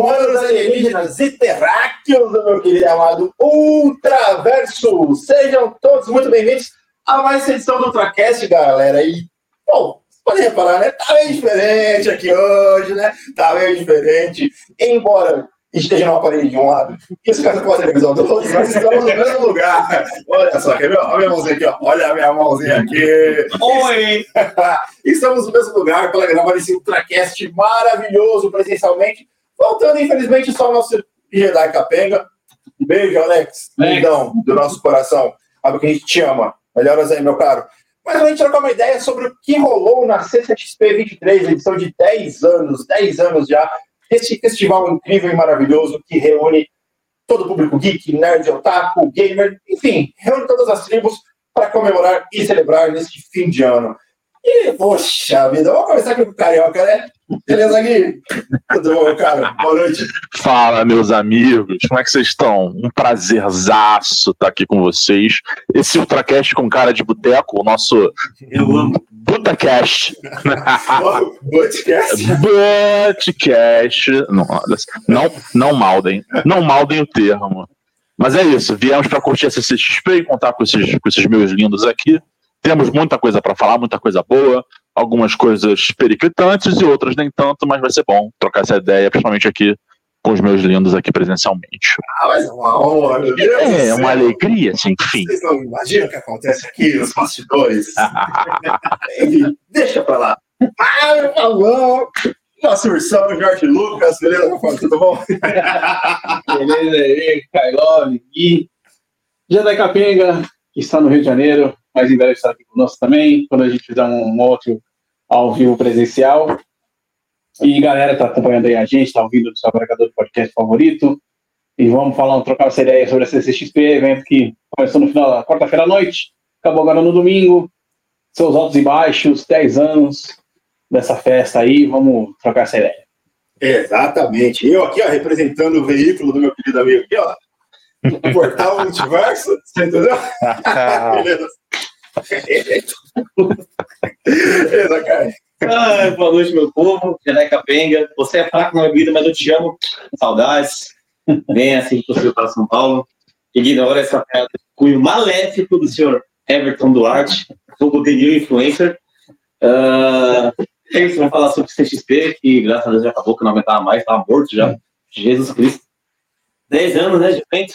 humanos, alienígenas e terráqueos meu querido amado Ultraverso. Sejam todos muito bem-vindos a mais uma edição do Ultracast, galera. E, bom, podem reparar, né? Tá meio diferente aqui hoje, né? Tá meio diferente. Embora esteja numa parede de um lado e os caras podem televisão do outro, nós estamos no mesmo lugar. Olha só, quer ver? Olha a minha mãozinha aqui, ó. Olha a minha mãozinha aqui. Oi! estamos no mesmo lugar para gravar esse Ultracast maravilhoso presencialmente. Faltando, infelizmente, só o nosso Jedi Capenga. Beijo, Alex. Lindão do nosso coração. Sabe que a gente te ama. Melhoras aí, meu caro. Mas a gente trocar uma ideia sobre o que rolou na CCXP 23, edição de 10 anos, 10 anos já, esse festival incrível e maravilhoso que reúne todo o público geek, nerd, otaku, gamer, enfim, reúne todas as tribos para comemorar e celebrar neste fim de ano. E, poxa vida, vamos começar aqui com o Carioca, né? Beleza, Gui? Tudo bom, cara? Boa noite. Fala, meus amigos. Como é que vocês estão? Um prazerzaço estar aqui com vocês. Esse Ultracast com cara de boteco, o nosso Eu amo. Butacast. Butcast. Não, não, não maldem. Não maldem o termo. Mas é isso. Viemos para curtir a CCXP e contar com esses, com esses meus lindos aqui. Temos muita coisa para falar, muita coisa boa, algumas coisas periclitantes e outras nem tanto, mas vai ser bom trocar essa ideia, principalmente aqui com os meus lindos aqui presencialmente. Ah, mas é uma honra, meu Deus do É, céu. uma alegria, assim, enfim. Vocês não imaginam o que acontece aqui nos bastidores? Enfim, deixa pra lá. Ah, meu favor! Nosso ursão, Jorge Lucas, beleza? Tudo bom? Beleza aí, Kailov, Gui. Jedi Capenga, que está no Rio de Janeiro, mas em breve estará aqui conosco também, quando a gente fizer um outro ao vivo presencial. E galera, tá acompanhando aí a gente, tá ouvindo do seu agregador de podcast favorito. E vamos falar, trocar essa ideia sobre a CCXP, evento que começou no final da quarta-feira à noite, acabou agora no domingo. Seus altos e baixos, 10 anos dessa festa aí, vamos trocar essa ideia. Exatamente. Eu aqui, ó, representando o veículo do meu querido amigo aqui, ó. O Portal Multiverso, você entendeu? Beleza. Ai, boa noite, meu povo. Jedi Capenga. Você é fraco na vida, mas eu te amo. Saudades. Vem assim que você para São Paulo. Ignora essa piada de cunho maléfico do senhor Everton Duarte, fogo The New Influencer. Ah, é isso, vamos falar sobre o CXP, que graças a Deus já acabou, que não aguentava mais, estava morto já. Jesus Cristo. 10 anos, né, de evento?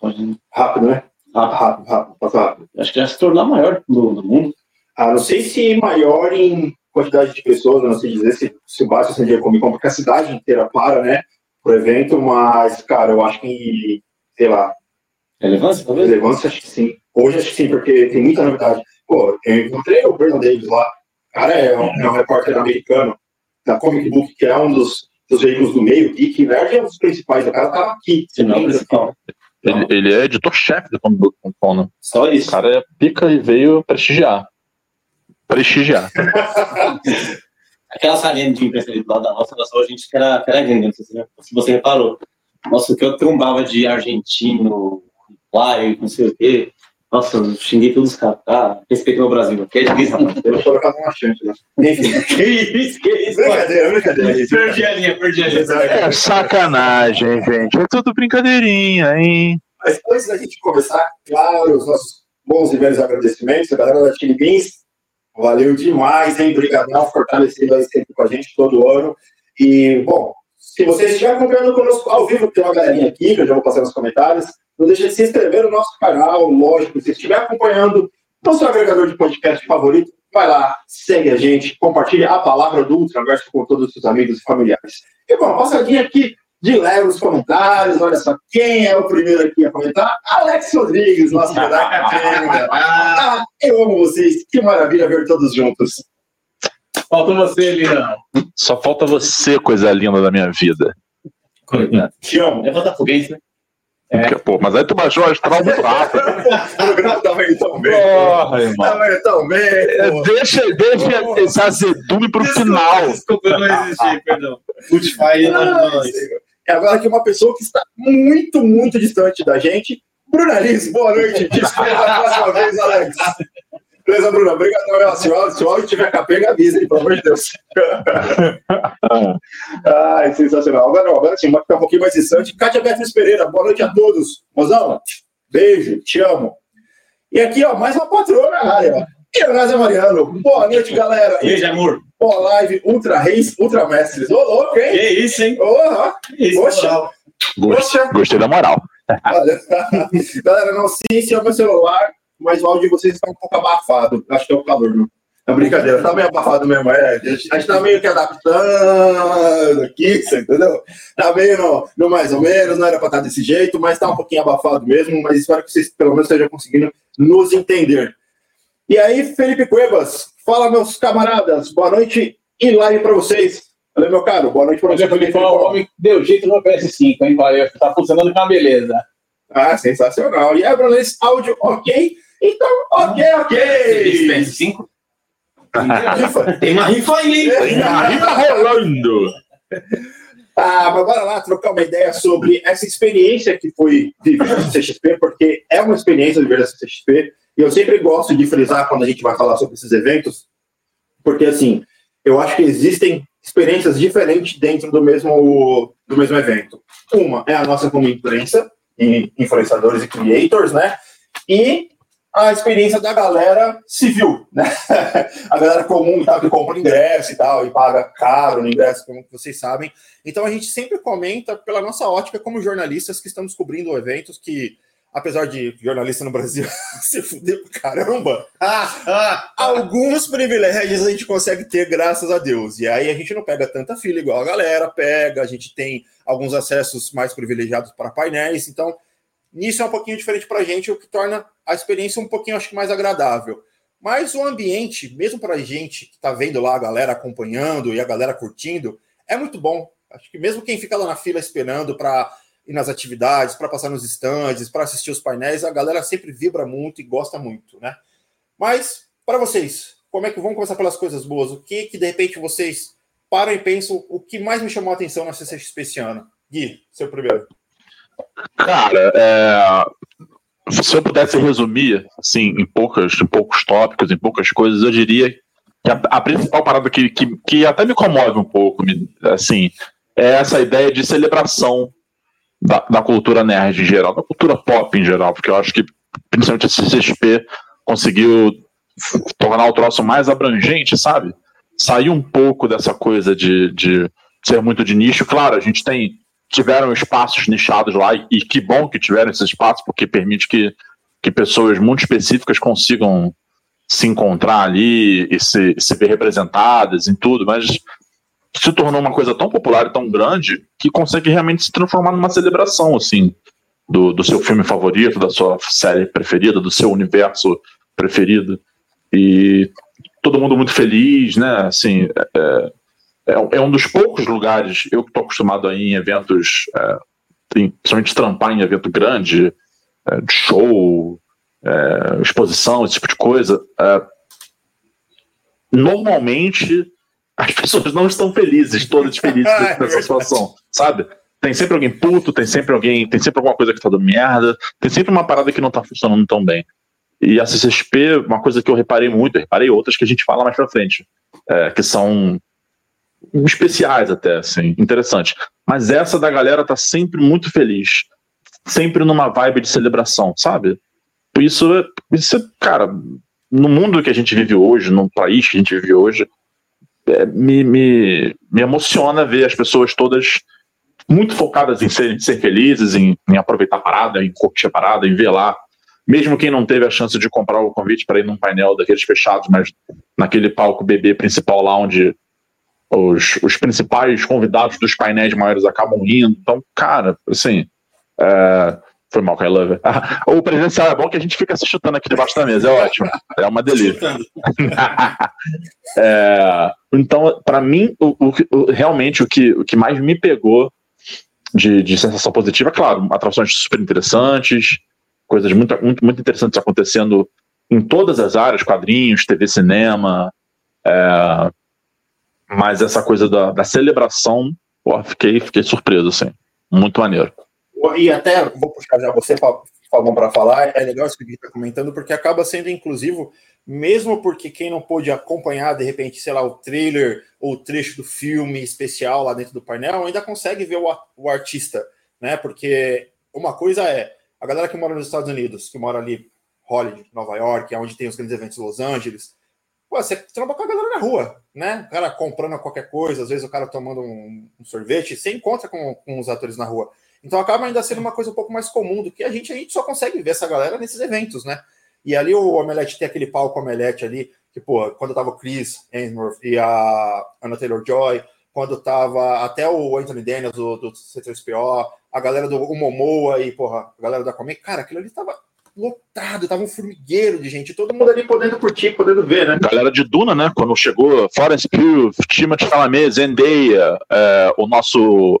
Pode- Rápido, né? Rápido, rápido, rápido. Passa rápido. Acho que já se tornou a maior do, do mundo. Ah, não sei se maior em quantidade de pessoas, não sei dizer se, se o Diego Comic Con, porque a cidade inteira para, né, pro evento, mas, cara, eu acho que, sei lá, Relevância, talvez? relevância, acho que sim. Hoje acho que sim, porque tem muita novidade. Pô, eu encontrei o Brandon Davis lá, o cara é um, é um repórter americano da Comic Book, que é um dos, dos veículos do meio, Geek Nerd é um dos principais, o cara tava aqui. Se não, principal. Ele, ele é editor-chefe do Comic Book Com, né? Só O isso. cara é pica e veio prestigiar. Prestigiar. Aquela salinha de imprensa lado da nossa, era só a gente que era, que era gringa, não sei se, você reparou. Nossa, o que eu trombava de argentino, uruguaio, não sei o quê. Nossa, eu xinguei todos os caras. Ah, respeito meu Brasil. Que é difícil, rapaz. Eu colocava uma chance, né? Que isso, que isso, brincadeira, brincadeira. Perdi a linha, perdi a linha. É sacanagem, gente. É tudo brincadeirinha, hein? Mas antes da gente começar, claro, os nossos bons e velhos agradecimentos, a galera da Chili Beans, valeu demais, hein? Obrigadão, fortalecendo aí sempre com a gente todo ano. E, bom, se você estiver acompanhando conosco ao vivo, tem uma galerinha aqui, que eu já vou passar nos comentários, não deixe de se inscrever no nosso canal, lógico, se estiver acompanhando no seu agregador de podcast favorito, vai lá, segue a gente, compartilha a palavra do Ultraverso com todos os seus amigos e familiares. E, bom, passadinha aqui de leve nos comentários. Olha só, quem é o primeiro aqui a comentar? Alex Rodrigues, nosso Capenga. Ah, eu amo vocês. Que maravilha ver todos juntos. Falta você, Lina. Só falta você, coisa linda da minha vida. Te amo. Levanta foguete, né? É. Pô, mas aí tu baixou o astral muito rápido. O programa tava indo tão bem. Porra, irmão. Tava indo tão bem. É. Deixa, deixa esse azedume pro final. Desculpa, eu não existi, perdão. Spotify não. Senhor. E agora aqui uma pessoa que está muito, muito distante da gente. Bruna Liz, boa noite. Desculpa a próxima vez, Alex. Beleza, Bruna? Obrigado, Se o áudio, se o áudio tiver capenga, avisa, hein, pelo amor de Deus. Ai, sensacional. Agora, não, agora sim, vai ficar um pouquinho mais distante. Kátia Beatriz Pereira, boa noite a todos. Mozão, beijo, te amo. E aqui, ó, mais uma patroa na área, ó. Leonardo Mariano. Boa noite, galera. Beijo, amor. Boa live, Ultra Reis, Ultra Mestres. Ô, louco, hein? Que isso, hein? Oh, isso, Poxa. Gostei, gostei da moral. Olha, galera, não sei se é o meu celular, mas o áudio de vocês está um pouco abafado. Acho que é o calor, não. É brincadeira, tá meio abafado mesmo. É. A gente a gente tá meio que adaptando aqui, você entendeu? Tá meio no, no mais ou menos, não era pra estar desse jeito, mas tá um pouquinho abafado mesmo. Mas espero que vocês pelo menos estejam conseguindo nos entender. E aí, Felipe Cuevas, fala, meus camaradas, boa noite e live pra vocês. Valeu, meu caro, boa noite pra Olha, você. Felipão, o homem deu jeito no PS5, hein? Valeu, tá funcionando com uma beleza. Ah, sensacional. E aí, Brunelis, áudio ok? Então, ok, ok. PS5? Rifa. Tem uma rifa aí, hein? Aí tá rolando. Ah, mas bora lá trocar uma ideia sobre essa experiência que foi vivida no CXP, porque é uma experiência de viver essa CXP, e eu sempre gosto de frisar quando a gente vai falar sobre esses eventos, porque assim, eu acho que existem experiências diferentes dentro do mesmo, do mesmo evento. Uma é a nossa como imprensa, e influenciadores e creators, né? E a experiência da galera civil, né? A galera comum tal, que compra ingresso e tal, e paga caro no ingresso, como vocês sabem. Então a gente sempre comenta pela nossa ótica como jornalistas que estão descobrindo eventos que, apesar de jornalista no Brasil se fuder pra caramba, alguns privilégios a gente consegue ter graças a Deus. E aí a gente não pega tanta fila igual a galera pega, a gente tem alguns acessos mais privilegiados para painéis, então nisso é um pouquinho diferente para a gente, o que torna a experiência um pouquinho, acho que, mais agradável. Mas o ambiente, mesmo para a gente que está vendo lá a galera acompanhando e a galera curtindo, é muito bom. Acho que mesmo quem fica lá na fila esperando para ir nas atividades, para passar nos estandes, para assistir os painéis, a galera sempre vibra muito e gosta muito, né? Mas, para vocês, como é que vamos começar pelas coisas boas? O que que de repente vocês param e pensam o que mais me chamou a atenção na CCXP esse ano? Gui, seu primeiro. Cara, é, se eu pudesse resumir, assim, em, poucas, em poucos tópicos, em poucas coisas, eu diria que a, a principal parada que, que, que até me comove um pouco, me- assim, é essa ideia de celebração da, da cultura nerd em geral, da cultura pop em geral, porque eu acho que principalmente a CCXP conseguiu tornar o troço mais abrangente, sabe? Sair um pouco dessa coisa de, de ser muito de nicho. Claro, a gente tem tiveram espaços nichados lá, e que bom que tiveram esses espaços, porque permite que, que pessoas muito específicas consigam se encontrar ali e se, se ver representadas em tudo, mas se tornou uma coisa tão popular e tão grande que consegue realmente se transformar numa celebração, assim, do, do seu filme favorito, da sua série preferida, do seu universo preferido. E todo mundo muito feliz, né? Assim, é, é, é um dos poucos lugares, eu que estou acostumado a ir em eventos, é, em, principalmente trampar em evento grande, é, de show, é, exposição, esse tipo de coisa. é, normalmente as pessoas não estão felizes, todas felizes É nessa situação, sabe? Tem sempre alguém puto, tem sempre alguém, tem sempre alguma coisa que tá dando merda, tem sempre uma parada que não tá funcionando tão bem. E a CCXP, uma coisa que eu reparei muito, eu reparei outras que a gente fala mais pra frente, que são especiais até, assim, interessante. Mas essa da galera tá sempre muito feliz, sempre numa vibe de celebração, sabe? Isso, é- isso é, cara, no mundo que a gente vive hoje, no país que a gente vive hoje, é, me, me, me emociona ver as pessoas todas muito focadas em ser, em ser felizes, em, em aproveitar a parada, em curtir a parada, em ver lá. Mesmo quem não teve a chance de comprar o convite para ir num painel daqueles fechados, mas naquele palco bebê principal lá onde os, os principais convidados dos painéis maiores acabam indo. Então, cara, assim. é, foi mal, Kai Lover. o presencial é bom que a gente fica se chutando aqui debaixo da mesa, é ótimo. É uma delícia. É, então, para mim, o- o- realmente o que, o que mais me pegou de, de sensação positiva, claro, atrações super interessantes, coisas muito, muito, muito interessantes acontecendo em todas as áreas, quadrinhos, TV, cinema, é, mas essa coisa da, da celebração, pô, fiquei, fiquei surpreso, assim, muito maneiro. E até vou puxar já você Fabão para falar, é legal isso que gente está comentando, porque acaba sendo inclusivo, mesmo porque quem não pôde acompanhar, de repente, sei lá, o trailer ou o trecho do filme especial lá dentro do painel, ainda consegue ver o, o artista, né? Porque uma coisa é a galera que mora nos Estados Unidos, que mora ali, Hollywood, Nova York, onde tem os grandes eventos Los Angeles, pô, você tromba com a galera na rua, né? O cara comprando qualquer coisa, às vezes o cara tomando um, um sorvete, você encontra com, com os atores na rua. Então acaba ainda sendo uma coisa um pouco mais comum do que a gente, a gente só consegue ver essa galera nesses eventos, né? E ali o Omelete tem aquele palco Omelete ali, que, pô, quando tava o Chris Hemsworth e a Anna Taylor-Joy, quando tava até o Anthony Daniels do, do C3PO, a galera do Momoa e, porra, a galera da Comic, cara, aquilo ali tava lotado, tava um formigueiro de gente, todo mundo ali podendo curtir, podendo ver, né? Galera de Duna, né? Quando chegou Florence Pugh, Timothée Chalamet, Zendaya, é, o nosso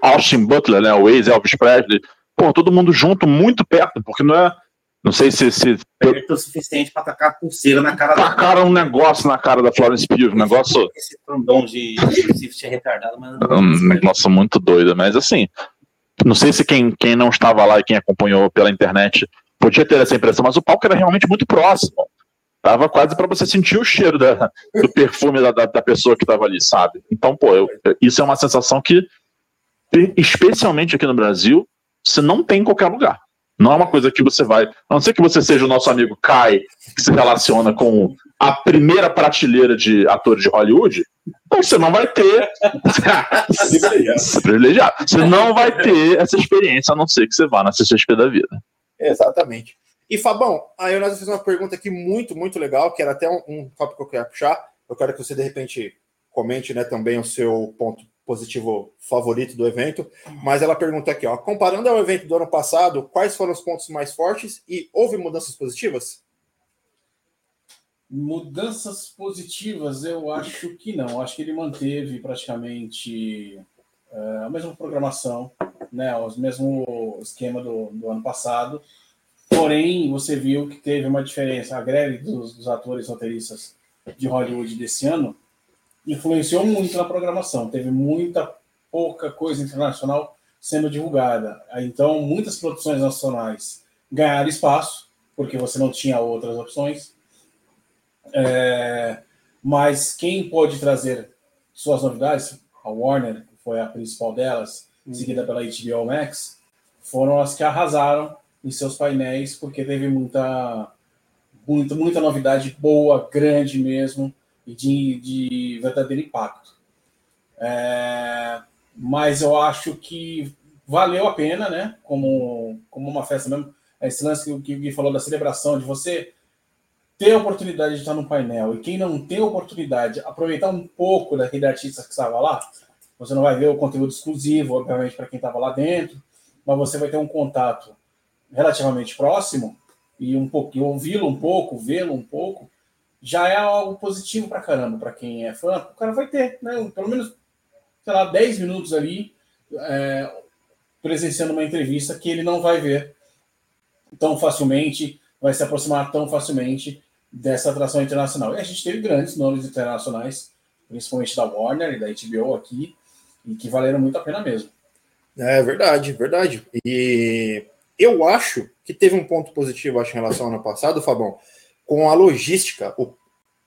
Austin Butler, né, o ex-Elvis Presley, pô, todo mundo junto, muito perto, porque não é. Não sei se. se é o suficiente para tacar pulseira na cara da. Tacaram um negócio na cara da Florence Pugh, um negócio. Esse trombão de é retardado, mas. Um negócio muito doido, mas assim. Não sei se quem, quem não estava lá e quem acompanhou pela internet podia ter essa impressão, mas o palco era realmente muito próximo. Tava quase para você sentir o cheiro da, do perfume da, da, da pessoa que estava ali, sabe? Então, pô, eu, isso é uma sensação que especialmente aqui no Brasil, você não tem em qualquer lugar. Não é uma coisa que você vai. A não ser que você seja o nosso amigo Kai, que se relaciona com a primeira prateleira de atores de Hollywood, então você não vai ter. privilegiado. Você não vai ter essa experiência, a não ser que você vá na CCXP da vida. Exatamente. E Fabão, aí nós fizemos uma pergunta aqui muito, muito legal, que era até um, um tópico que eu queria puxar. Eu quero que você, de repente, comente né, também o seu ponto positivo favorito do evento, mas ela pergunta aqui, ó, comparando ao evento do ano passado, quais foram os pontos mais fortes e houve mudanças positivas? Mudanças positivas, eu acho que não. Acho que ele manteve praticamente uh, a mesma programação, né, o mesmo esquema do, do ano passado. Porém, você viu que teve uma diferença. A greve dos, dos atores roteiristas de Hollywood desse ano influenciou muito na programação. Teve muita pouca coisa internacional sendo divulgada. Então, muitas produções nacionais ganharam espaço, porque você não tinha outras opções. É, mas quem pôde trazer suas novidades, a Warner, foi a principal delas, seguida pela HBO Max, foram as que arrasaram em seus painéis, porque teve muita, muita, muita novidade boa, grande mesmo e de, de verdadeiro impacto. É, mas eu acho que valeu a pena, né? Como, como uma festa mesmo. Esse lance que o Gui falou da celebração, de você ter a oportunidade de estar no painel e quem não tem a oportunidade, aproveitar um pouco daquele artista que estava lá. Você não vai ver o conteúdo exclusivo, obviamente, para quem estava lá dentro, mas você vai ter um contato relativamente próximo e um pouco ouvi-lo um pouco, vê-lo um pouco, já é algo positivo para caramba, para quem é fã. O cara vai ter, né, pelo menos, sei lá, 10 minutos ali é, presenciando uma entrevista que ele não vai ver tão facilmente, vai se aproximar tão facilmente dessa atração internacional. E a gente teve grandes nomes internacionais, principalmente da Warner e da HBO aqui, e que valeram muito a pena mesmo. É verdade, verdade. E eu acho que teve um ponto positivo, acho, em relação ao ano passado, Fabão, com a logística, o,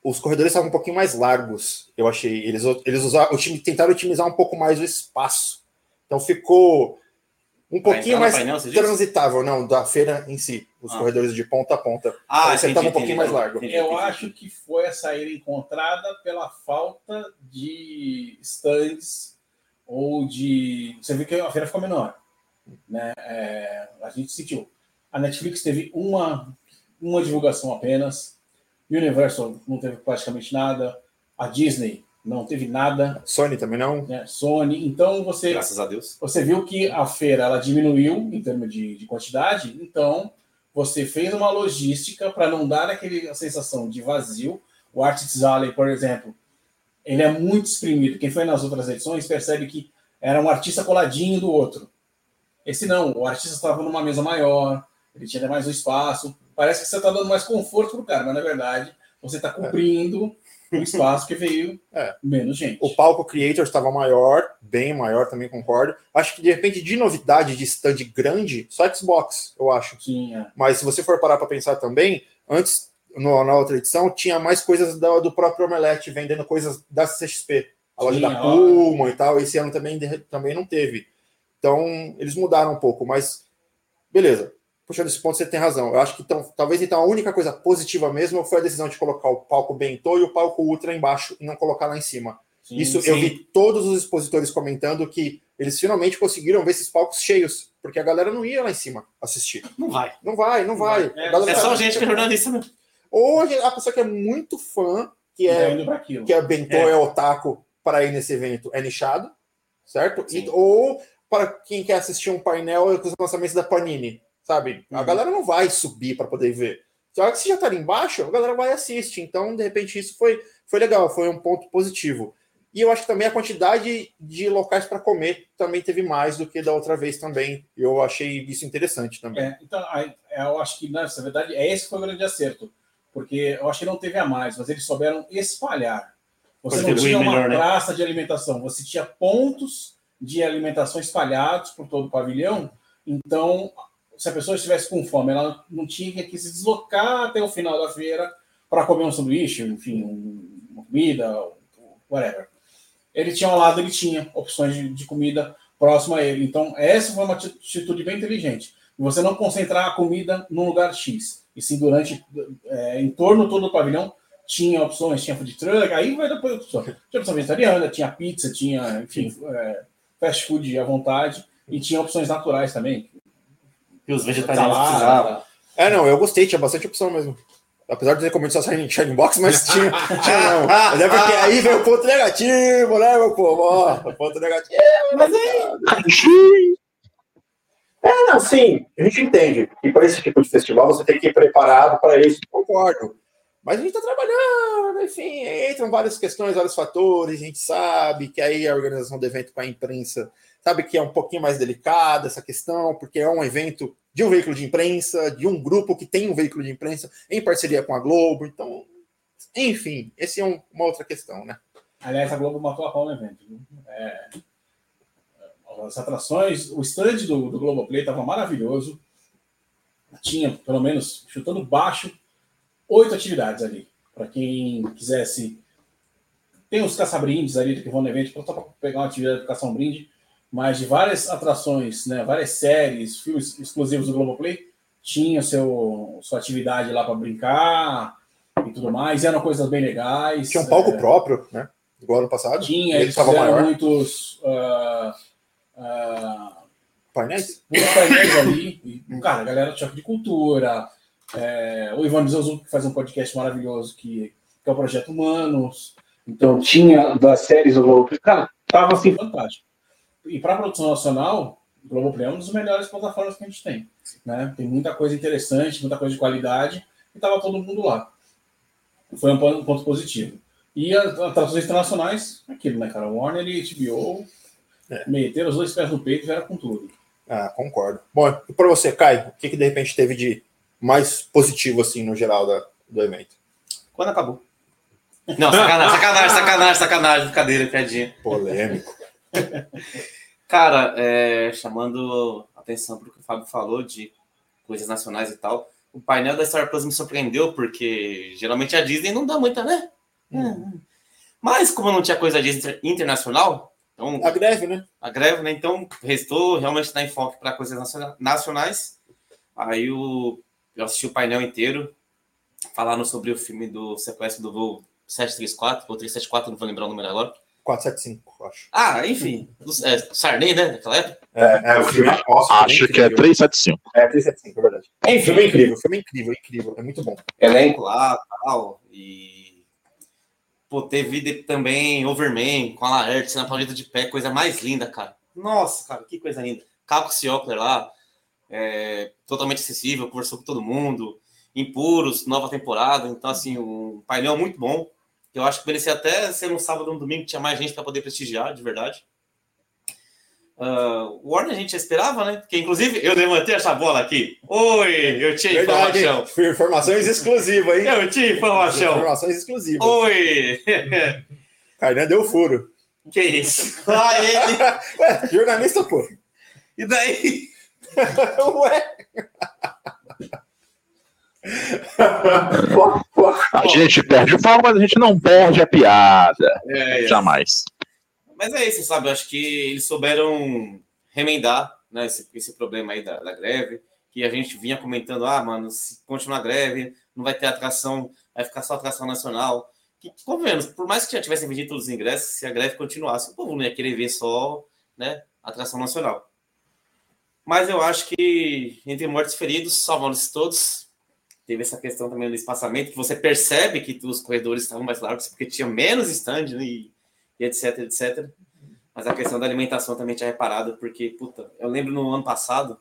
os corredores estavam um pouquinho mais largos, eu achei. Eles, eles usaram, o time tentaram otimizar um pouco mais o espaço. Então ficou um pouquinho mais painel, transitável, não, da feira em si, os ah. corredores de ponta a ponta. Ah, você estava um pouquinho mais largo. Entendi, eu entendi. acho que foi a saída encontrada pela falta de stands ou de. Você viu que a feira ficou menor. Né? É, a gente sentiu. A Netflix teve uma uma divulgação apenas. Universal não teve praticamente nada. A Disney não teve nada. Sony também não. Né? Sony. Então você. Graças a Deus. Você viu que a feira ela diminuiu em termos de, de quantidade. Então você fez uma logística para não dar aquele, a sensação de vazio. O Artist Alley, por exemplo, ele é muito exprimido. Quem foi nas outras edições percebe que era um artista coladinho do outro. Esse não, o artista estava numa mesa maior, ele tinha mais um espaço, parece que você está dando mais conforto para o cara, mas na verdade você está cumprindo o espaço que veio É. menos gente. O palco Creator estava maior, bem maior, também concordo. Acho que de repente, de novidade de stand grande, só Xbox, eu acho. Tinha. Mas se você for parar para pensar também, antes, no- na outra edição, tinha mais coisas da- do próprio Omelete, vendendo coisas da CXP. A loja Tinha, da ó. Puma e tal. Esse ano também, também não teve. Então, eles mudaram um pouco, mas beleza. Puxando esse ponto, você tem razão. Eu acho que então, talvez então a única coisa positiva mesmo foi a decisão de colocar o palco Bentô e o palco Ultra embaixo e não colocar lá em cima. Sim, Isso sim. eu vi todos os expositores comentando que eles finalmente conseguiram ver esses palcos cheios, porque a galera não ia lá em cima assistir. Não vai. Não vai, não vai. É, A galera É tá- só gente que é jornalista mesmo. Ou a a pessoa que é muito fã, que Tá é que é bentô, É. é, otaku, para ir nesse evento, é nichado, certo? E- ou para quem quer assistir um painel com os lançamentos da Panini, sabe? A Uhum. galera não vai subir para poder ver. Só que se já tá ali embaixo, a galera vai e assiste. Então, de repente, isso foi, foi legal, foi um ponto positivo. E eu acho que também a quantidade de locais para comer também teve mais do que da outra vez também. Eu achei isso interessante também. É, então, eu acho que, na verdade, é esse foi o grande acerto. Porque eu acho que não teve a mais, mas eles souberam espalhar. Você não Contribuir tinha uma melhor, né? praça de alimentação, você tinha pontos de alimentação espalhados por todo o pavilhão. Então, se a pessoa estivesse com fome, ela não tinha que se deslocar até o final da feira para comer um sanduíche, enfim, um- uma comida, whatever. Ele tinha ao lado, ele tinha opções de, de comida próxima a ele. Então, essa foi uma atitude bem inteligente. Você não concentrar a comida num lugar X, e sim durante, é, em torno todo o pavilhão, tinha opções, tinha food truck, aí vai depois opção. Tinha opção vegetariana, tinha pizza, tinha, enfim, é, fast food à vontade, e tinha opções naturais também. E os vegetarianos Salada, precisavam. É, não, eu gostei, tinha bastante opção mesmo. Apesar de ter comido só Shining Shining Box, mas tinha, tinha não. Mas é porque aí veio o ponto negativo, né, meu povo? Ó, o ponto negativo. Mas aí, É, não, sim, a gente entende que para esse tipo de festival você tem que ir preparado para isso, concordo. Mas a gente está trabalhando, enfim, entram várias questões, vários fatores, a gente sabe que aí a organização do evento com a imprensa sabe que é um pouquinho mais delicada essa questão, porque é um evento de um veículo de imprensa, de um grupo que tem um veículo de imprensa em parceria com a Globo, então, enfim, esse é um- uma outra questão, né? Aliás, a Globo matou a pau no evento. viu? É, as atrações, o stand do, do Globoplay estava maravilhoso. Tinha, pelo menos, chutando baixo, oito atividades ali. Para quem quisesse. Tem os caça-brindes ali que vão no evento, só para pegar uma atividade de caçar um brinde, mas de várias atrações, né, várias séries, filmes exclusivos do Globoplay, tinha seu, sua atividade lá para brincar e tudo mais. E eram coisas bem legais. Tinha um palco é, próprio, né? Igual ano passado. tinha, ele eles fizeram maior. muitos, ah, ah, Painéis? muitos painéis ali. E, cara, a galera do Choque de Cultura, é, o Ivan Mizanzuki que faz um podcast maravilhoso que, que é o Projeto Humanos. Então tinha das séries do Globo. Cara, tava assim fantástico. E para a produção nacional, o Globoplay é uma das melhores plataformas que a gente tem. Né? Tem muita coisa interessante, muita coisa de qualidade, e tava todo mundo lá. Foi um ponto, um ponto positivo. E as atrações internacionais, aquilo, né, cara? Warner e HBO É. meteram os dois pés no peito e vieram com tudo. Ah, concordo. Bom, e para você, Caio, o que, que de repente teve de mais positivo, assim, no geral da, do evento? quando acabou. Não, sacanagem, sacanagem, sacanagem, sacanagem, brincadeira, piadinha. Polêmico. Cara, é, chamando atenção para o que o Fábio falou de coisas nacionais e tal, o painel da Star Plus me surpreendeu, porque geralmente a Disney não dá muita, né? Mas como não tinha coisa Disney internacional, então A greve, né? a greve, né? Então restou realmente dar enfoque para coisas naciona- nacionais. Aí o, eu assisti o painel inteiro, falaram sobre o filme do sequestro do voo 734 ou 374, não vou lembrar o número agora. 475, acho. Ah, enfim, do, é, Sarney, né? Naquela época. É, é o filme nossa, Acho que é 375. É 375, é verdade. Enfim, filme é incrível, filme é incrível, incrível, é muito bom. elenco lá tal. E. Pô, teve também Overman com a Laerte na paleta de pé, coisa mais linda, cara. Nossa, cara, que coisa linda. Caco Ciocler lá, é, totalmente acessível, conversou com todo mundo. Impuros, nova temporada. Então, assim, um painel muito bom. Eu acho que merecia até ser um sábado ou um domingo, que tinha mais gente para poder prestigiar, de verdade. Uh, o Warner a gente esperava, né? Porque, inclusive, eu levantei essa bola aqui. Oi, eu tinha Verdade, informação. Informações exclusivas, hein? Eu tinha informação. Informações exclusivas. Oi! Kainan deu furo. que isso? Ah, ele. Ué, jornalista, pô. E daí? Ué. A gente perde o foco, mas a gente não perde a piada. É, é. Jamais. Mas é isso, sabe? Eu acho que eles souberam remendar né, esse, esse problema aí da, da greve, que a gente vinha comentando, ah, mano, se continuar a greve, não vai ter atração, vai ficar só atração nacional. Que, convenhamos, por mais que já tivessem vendido todos os ingressos, se a greve continuasse, o povo não ia querer ver só né, atração nacional. Mas eu acho que entre mortos e feridos, salvando-se todos, teve essa questão também do espaçamento, que você percebe que os corredores estavam mais largos, porque tinha menos stand, né, e, e etc, etc. Mas a questão da alimentação também tinha reparado, porque, puta, eu lembro no ano passado,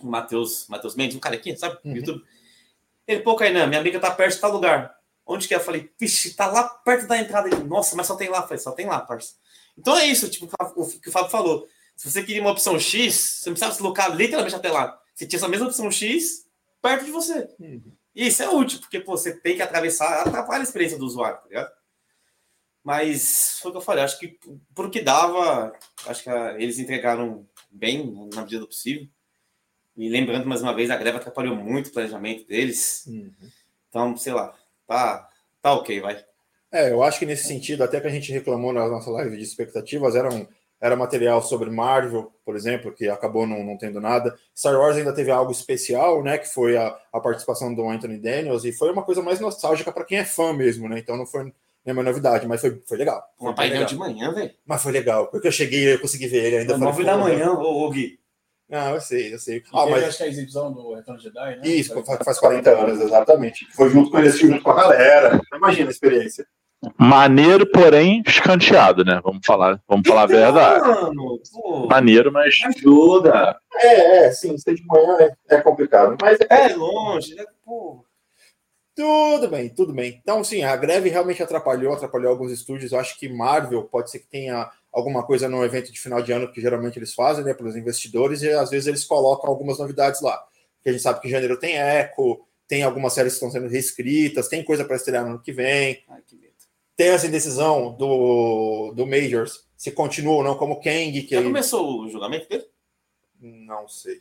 o Matheus, Matheus Mendes, um cara aqui, sabe, no Uhum. YouTube, ele, pô, Kainan, minha amiga tá perto de tal lugar. Onde que é? Eu falei, vixe, tá lá perto da entrada. Ele, nossa, mas só tem lá. Eu falei, só tem lá, parça. Então é isso, tipo, o que o Fábio falou. Se você queria uma opção X, você não precisava se deslocar literalmente até lá. Você tinha essa mesma opção X perto de você. E isso é útil, porque pô, você tem que atravessar, atrapalha a experiência do usuário, tá ligado? Mas foi o que eu falei, acho que por o que dava, acho que eles entregaram bem na medida do possível. E lembrando mais uma vez, a greve atrapalhou muito o planejamento deles. Então, sei lá, tá, tá ok, vai. É, eu acho que nesse sentido, até que a gente reclamou na nossa live de expectativas, era, um, era material sobre Marvel, por exemplo, que acabou não, não tendo nada. Star Wars ainda teve algo especial, né? Que foi a, a participação do Anthony Daniels, e foi uma coisa mais nostálgica para quem é fã mesmo, né? Então não foi nenhuma novidade, mas foi, foi legal. Foi Uma bem painel legal. de manhã, velho. Mas foi legal, porque eu cheguei eu consegui ver ele ainda. Nove falei, da pô, manhã, ô, ô Gui. Não, eu sei, eu sei. E Ah, mas acho que a exibição do Retorno Jedi, né? isso, faz faz 40 anos, exatamente. Foi junto com ele, junto com a galera. Imagina a experiência. Maneiro, porém, escanteado, né? Vamos falar, vamos falar a verdade. Mano, pô, Maneiro, mas ajuda. É, é, sim, ser de manhã é, é complicado. Mas é, É longe, né? Pô. Tudo bem, tudo bem. Então, sim, a greve realmente atrapalhou, atrapalhou alguns estúdios. Eu acho que Marvel pode ser que tenha alguma coisa no evento de final de ano que geralmente eles fazem, né, para os investidores, e às vezes eles colocam algumas novidades lá. Porque a gente sabe que em janeiro tem Echo, tem algumas séries que estão sendo reescritas, tem coisa para estrear no ano que vem. Ai, que medo. Tem essa indecisão do, do Majors, se continua ou não, como Kang, que Já começou o julgamento dele? Não sei.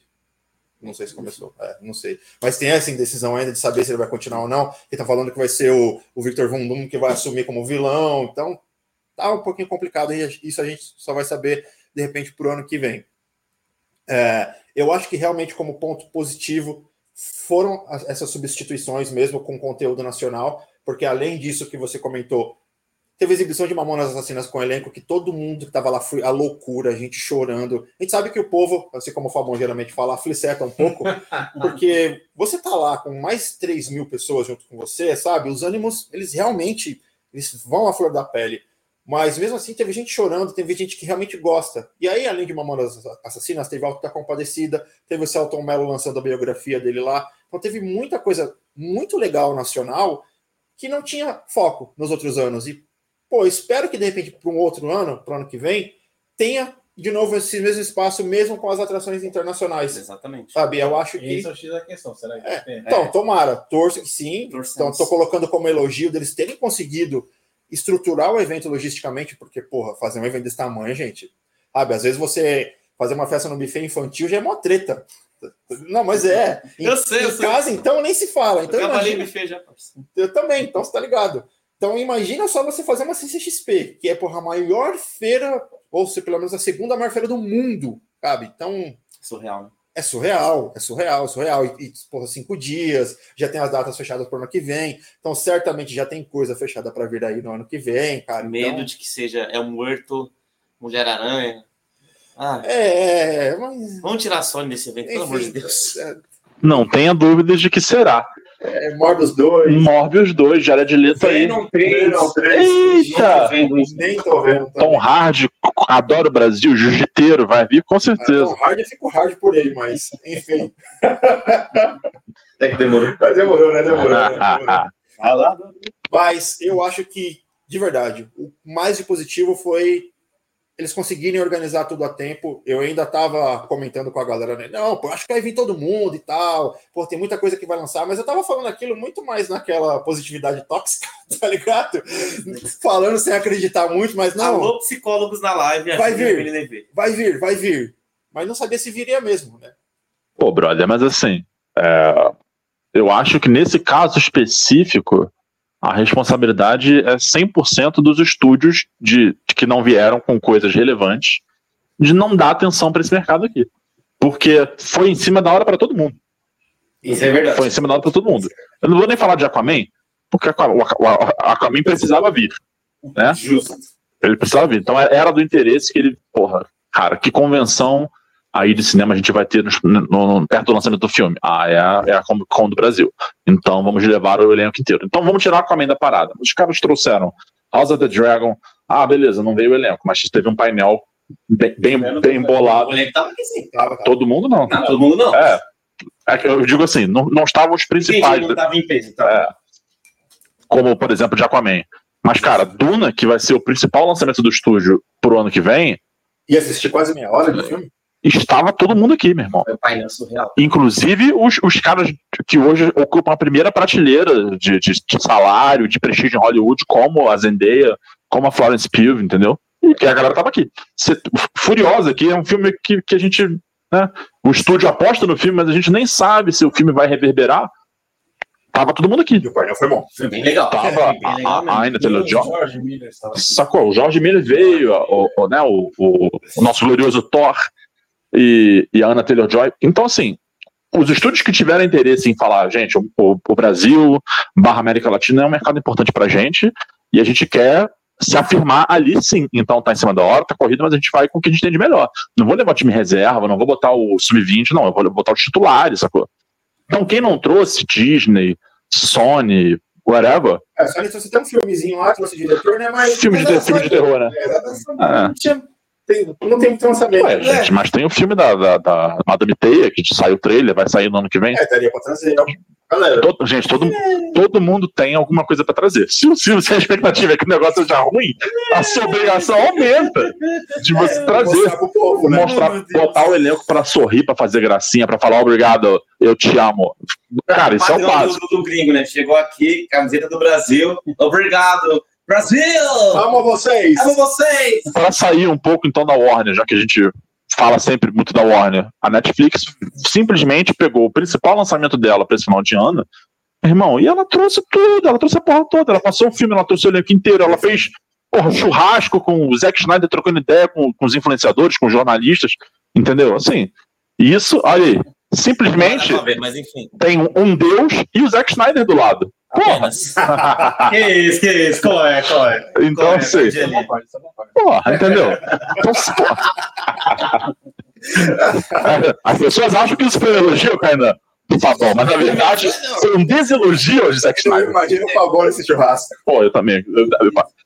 Não sei se começou. É, não sei. Mas tem essa indecisão ainda de saber se ele vai continuar ou não. Ele tá falando que vai ser o, o Victor Von Doom que vai assumir como vilão. Então, tá um pouquinho complicado. E isso a gente só vai saber, de repente, pro ano que vem. É, eu acho que realmente, como ponto positivo, foram as- essas substituições mesmo com conteúdo nacional, porque além disso que você comentou, teve exibição de Mamonas Assassinas com elenco que todo mundo que tava lá foi a loucura, a gente chorando. A gente sabe que o povo, assim como o Fabão geralmente fala, afliceta um pouco, porque você tá lá com mais 3 mil pessoas junto com você, sabe? Os ânimos, eles realmente eles vão à flor da pele. Mas mesmo assim, teve gente chorando, teve gente que realmente gosta. E aí, além de Mamonas Assassinas, teve Alto da Compadecida, teve o Celton Mello lançando a biografia dele lá. Então teve muita coisa muito legal nacional que não tinha foco nos outros anos. E, pô, espero que de repente para um outro ano, para o ano que vem, tenha de novo esse mesmo espaço, mesmo com as atrações internacionais. Exatamente. Sabe? Eu acho que. Esse é o X da questão, será que É, tem? Então, tomara, torço que sim. Torçamos. Então, estou colocando como elogio deles terem conseguido estruturar o evento logisticamente, porque, porra, fazer um evento desse tamanho, gente, sabe? Às vezes você fazer uma festa no buffet infantil já é uma treta. Não, mas é. Em, Eu sei, eu em sei. casa, então, nem se fala. Eu Então, trabalhei imagina, buffet já. parceiro. eu também, então você tá ligado. Então, imagina só você fazer uma CCXP, que é, porra, a maior feira, ou se pelo menos a segunda maior feira do mundo, sabe? Então, Surreal, né? é surreal, é surreal, é surreal. E, e porra, cinco dias, já tem as datas fechadas para o ano que vem. Então, certamente já tem coisa fechada para vir aí no ano que vem, cara. Medo Então, de que seja é um Huerto, Mulher-Aranha. Ah, é, é, mas. vamos tirar a Sony desse evento, pelo amor de Enfim, Deus. é, não tenha dúvidas de que será. É Morbius 2. Morbius 2, Jared Leto aí. Venom Venom 3. Eita! Nem tô vendo. Tom Hardy, adoro o Brasil, jiu-jiteiro, vai vir com É, certeza. Tom Hardy, eu fico hard por ele, mas, enfim. É que demorou. Mas demorou, né? Demorou. né? Ah, Demorou. ah, lá. Mas eu acho que, de verdade, o mais de positivo foi eles conseguirem organizar tudo a tempo. Eu ainda estava comentando com a galera, né? Não, pô, acho que vai vir todo mundo e tal. Pô, tem muita coisa que vai lançar, mas eu estava falando aquilo muito mais naquela positividade tóxica, tá ligado? falando sem acreditar muito, mas não. Alô, psicólogos na live. Vai vir, vai vir, vai vir. Mas não sabia se viria mesmo, né? Pô, brother, mas assim, é... eu acho que nesse caso específico, a responsabilidade é 100% dos estúdios de, de, que não vieram com coisas relevantes de não dar atenção para esse mercado aqui. Porque foi em cima da hora para todo mundo. Isso é verdade. Foi em cima da hora para todo mundo. Eu não vou nem falar de Aquaman, porque o Aquaman precisava vir. Né? Justo. Ele precisava vir. Então era do interesse que ele. Porra, cara, que convenção aí de cinema a gente vai ter no, no, perto do lançamento do filme? Ah, é a, é a Comic Con do Brasil. Então vamos levar o elenco inteiro. Então vamos tirar o Aquaman da parada. Os caras trouxeram House of the Dragon. Ah, beleza, não veio o elenco, mas teve um painel bem, bem, bem bolado. Todo mundo não. Não, todo mundo não. É. É que eu digo assim, não, não estavam os principais. Não estava em peso, então. É. Como, por exemplo, de Aquaman. Mas, cara, Duna, que vai ser o principal lançamento do estúdio pro ano que vem. E assistir quase meia hora de filme? Estava todo mundo aqui, meu irmão. Inclusive os, os caras que hoje ocupam a primeira prateleira de, de, de salário, de prestígio em Hollywood, como a Zendaya, como a Florence Pugh, entendeu? E a galera tava aqui. Furiosa, que é um filme que, que a gente. Né, o estúdio aposta no filme, mas a gente nem sabe se o filme vai reverberar. Tava todo mundo aqui. E o painel foi bom. Foi bem legal. Tava é, bem legal a, a, ainda o George Miller. Sacou? O George Miller veio, o, o, né, o, o, o nosso glorioso Thor e, e a Ana Taylor-Joy. Então, assim, os estúdios que tiveram interesse em falar, gente, o, o Brasil, barra América Latina é um mercado importante pra gente e a gente quer se afirmar ali sim. Então tá em cima da hora, tá corrida, mas a gente vai com o que a gente tem de melhor. Não vou levar o time reserva, não vou botar o sub-20, não, eu vou botar os titulares, sacou? Então quem não trouxe Disney, Sony, whatever. É, Sony trouxe até um filmezinho lá, trouxe diretor, né? Mas. Filme de, filme de terror, né? É, é. Tem, não tem muito lançamento. Ué, gente, mas tem o filme da, da, da Madame Teia, que saiu o trailer, vai sair no ano que vem. É, daria pra trazer. Galera. Todo, gente, todo, todo mundo tem alguma coisa pra trazer. Se, se, se a expectativa é que o negócio seja ruim, a sua obrigação aumenta de você trazer. Mostrar, povo, né? mostrar botar o elenco pra sorrir, pra fazer gracinha, pra falar obrigado, eu te amo. Cara, isso é o básico. Do, do gringo, né? Chegou aqui, camiseta do Brasil, obrigado. Brasil! Amo vocês! Amo vocês! Para sair um pouco então da Warner, já que a gente fala sempre muito da Warner, a Netflix simplesmente pegou o principal lançamento dela para esse final de ano, irmão, e ela trouxe tudo, ela trouxe a porra toda, ela passou o filme, ela trouxe o elenco inteiro, ela fez porra, churrasco com o Zack Snyder trocando ideia com, com os influenciadores, com os jornalistas, entendeu? Assim, isso, olha aí, simplesmente ver, tem um Deus e o Zack Snyder do lado. Porra! que isso, que isso, qual é, qual é? Então, qual é, assim, porra, entendeu? Então, porra. As pessoas acham que isso foi um elogio, Kainan, do Fabão, mas na verdade foi um deselogio ao Zack Snyder. Imagina o Fabão nesse churrasco. Pô, eu também. Eu,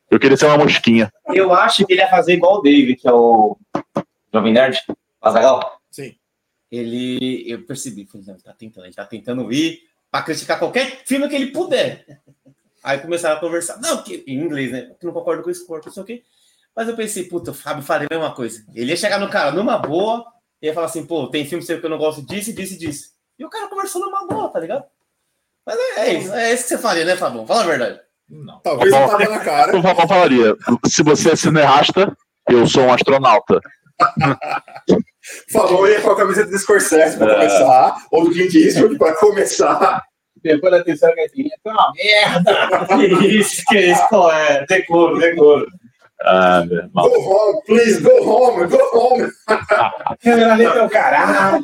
eu, queria ser uma mosquinha. Eu acho que ele ia fazer igual o David, que é o Jovem Nerd, Azagal. Sim. Ele, eu percebi, falei, ele tá tentando, ele tá tentando ir para criticar qualquer filme que ele puder. Aí começaram a conversar. Não, que, em inglês, né? Que não concordo com esse corpo, não sei o quê. Mas eu pensei, puta, o Fábio faria a mesma coisa. Ele ia chegar no cara numa boa, e ia falar assim, pô, tem filme seu que eu não gosto disso, disso e disso. E o cara conversou numa boa, tá ligado? Mas é, é isso, é isso que você faria, né, Fábio? Fala a verdade. Não. Talvez não tava na cara. O Fábio falaria, se você é cineasta, eu sou um astronauta. Falou ia com a camiseta do Scorsese para é. começar, ou do Clint Eastwood para começar. Depois da terceira gatinha, tá uma merda! que isso, que isso, qual é? Decoro, decoro. Ah, meu irmão. Go home, please, go home, go home. Eu ali teu caralho.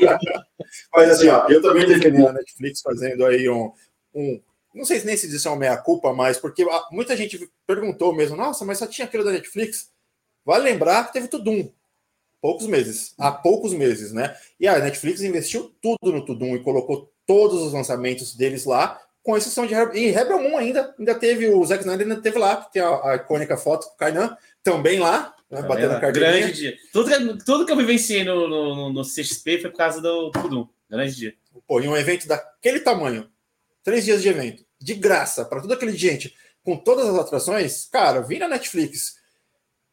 Mas assim, ó, eu também defendi a Netflix fazendo aí um, um não sei se nem se diz é uma meia-culpa, mas porque muita gente perguntou mesmo, nossa, mas só tinha aquilo da Netflix. Vale lembrar que teve Tudum poucos meses, há poucos meses, né? E a Netflix investiu tudo no Tudum e colocou todos os lançamentos deles lá, com exceção de Rebel, e Rebel Moon ainda, ainda teve, o Zack Snyder ainda teve lá, que tem a, a icônica foto com o Kainan, também lá, né, também batendo lá. Grande dia. Tudo que, tudo que eu vivenciei no, no, no, no CXP foi por causa do Tudum. Grande dia. Pô, em um evento daquele tamanho, três dias de evento, de graça, para toda aquele gente, com todas as atrações, cara, vir na Netflix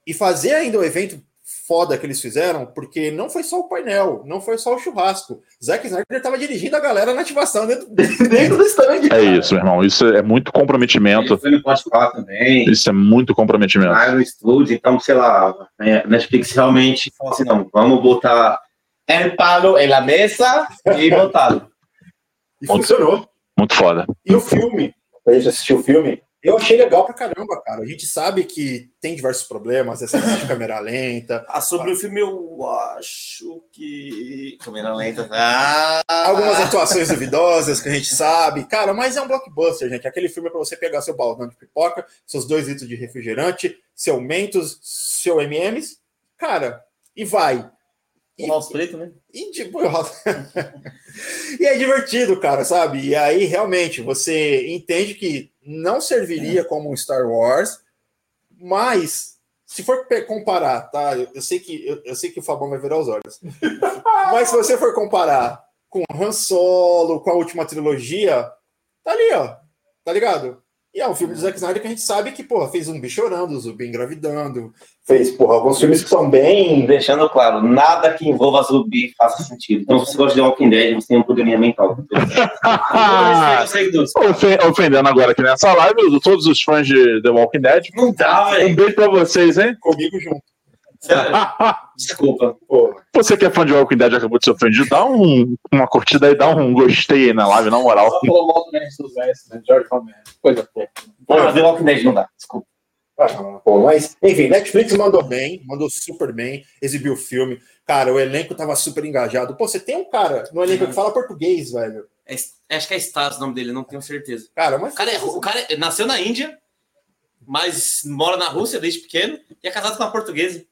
e fazer ainda o evento foda que eles fizeram, porque não foi só o painel, não foi só o churrasco. Zack Snyder estava dirigindo a galera na ativação dentro, dentro do stand. É isso, meu irmão. Isso é muito comprometimento. Ele pode falar também. Isso é muito comprometimento. Ah, no estúdio, então, sei lá, a Netflix realmente falou assim, não, vamos botar el palo em la mesa e botar. E funcionou. Muito foda. E o filme, a gente assistiu o filme, eu achei legal pra caramba, cara. A gente sabe que tem diversos problemas, essa de câmera lenta. Ah, sobre o filme, eu acho que. Câmera lenta. Ah, Algumas atuações duvidosas que a gente sabe. Cara, mas é um blockbuster, gente. Aquele filme é pra você pegar seu baldão de pipoca, seus dois litros de refrigerante, seu Mentos, seu MMs. Cara, e vai. O mouse preto, né? E, tipo, e é divertido, cara, sabe? E aí, realmente, você entende que não serviria como um Star Wars, mas se for comparar, tá? Eu, eu sei que eu, eu sei que o Fabão vai virar os olhos. mas se você for comparar com Han Solo, com a última trilogia, tá ali, ó. Tá ligado? E é um filme do Zack Snyder que a gente sabe que, porra, fez zumbi chorando, zumbi engravidando. Fez, porra, alguns filmes que são bem Deixando claro, nada que envolva zumbi faça sentido. Então, se você gosta de Walking Dead, você tem um probleminha mental. Ofendendo agora aqui nessa live, todos os fãs de The Walking Dead. Não dá, Um velho. beijo pra vocês, hein? comigo junto. Desculpa. Porra. Você que é fã de Walking Dead e acabou de ser ofendido, dá um, uma curtida aí, dá um gostei aí na live, na moral. Só falou mal do né? George Romero. Coisa pouca. Ah, The Walking Dead não dá. Desculpa. Ah, pô, mas, enfim, Netflix mandou bem, mandou super bem, exibiu o filme. Cara, o elenco tava super engajado. Pô, você tem um cara no elenco que fala português, velho. É, acho que é Stars o nome dele, não tenho certeza. Cara, mas. O cara, é, o cara é- nasceu na Índia, mas mora na Rússia desde pequeno e é casado com uma portuguesa.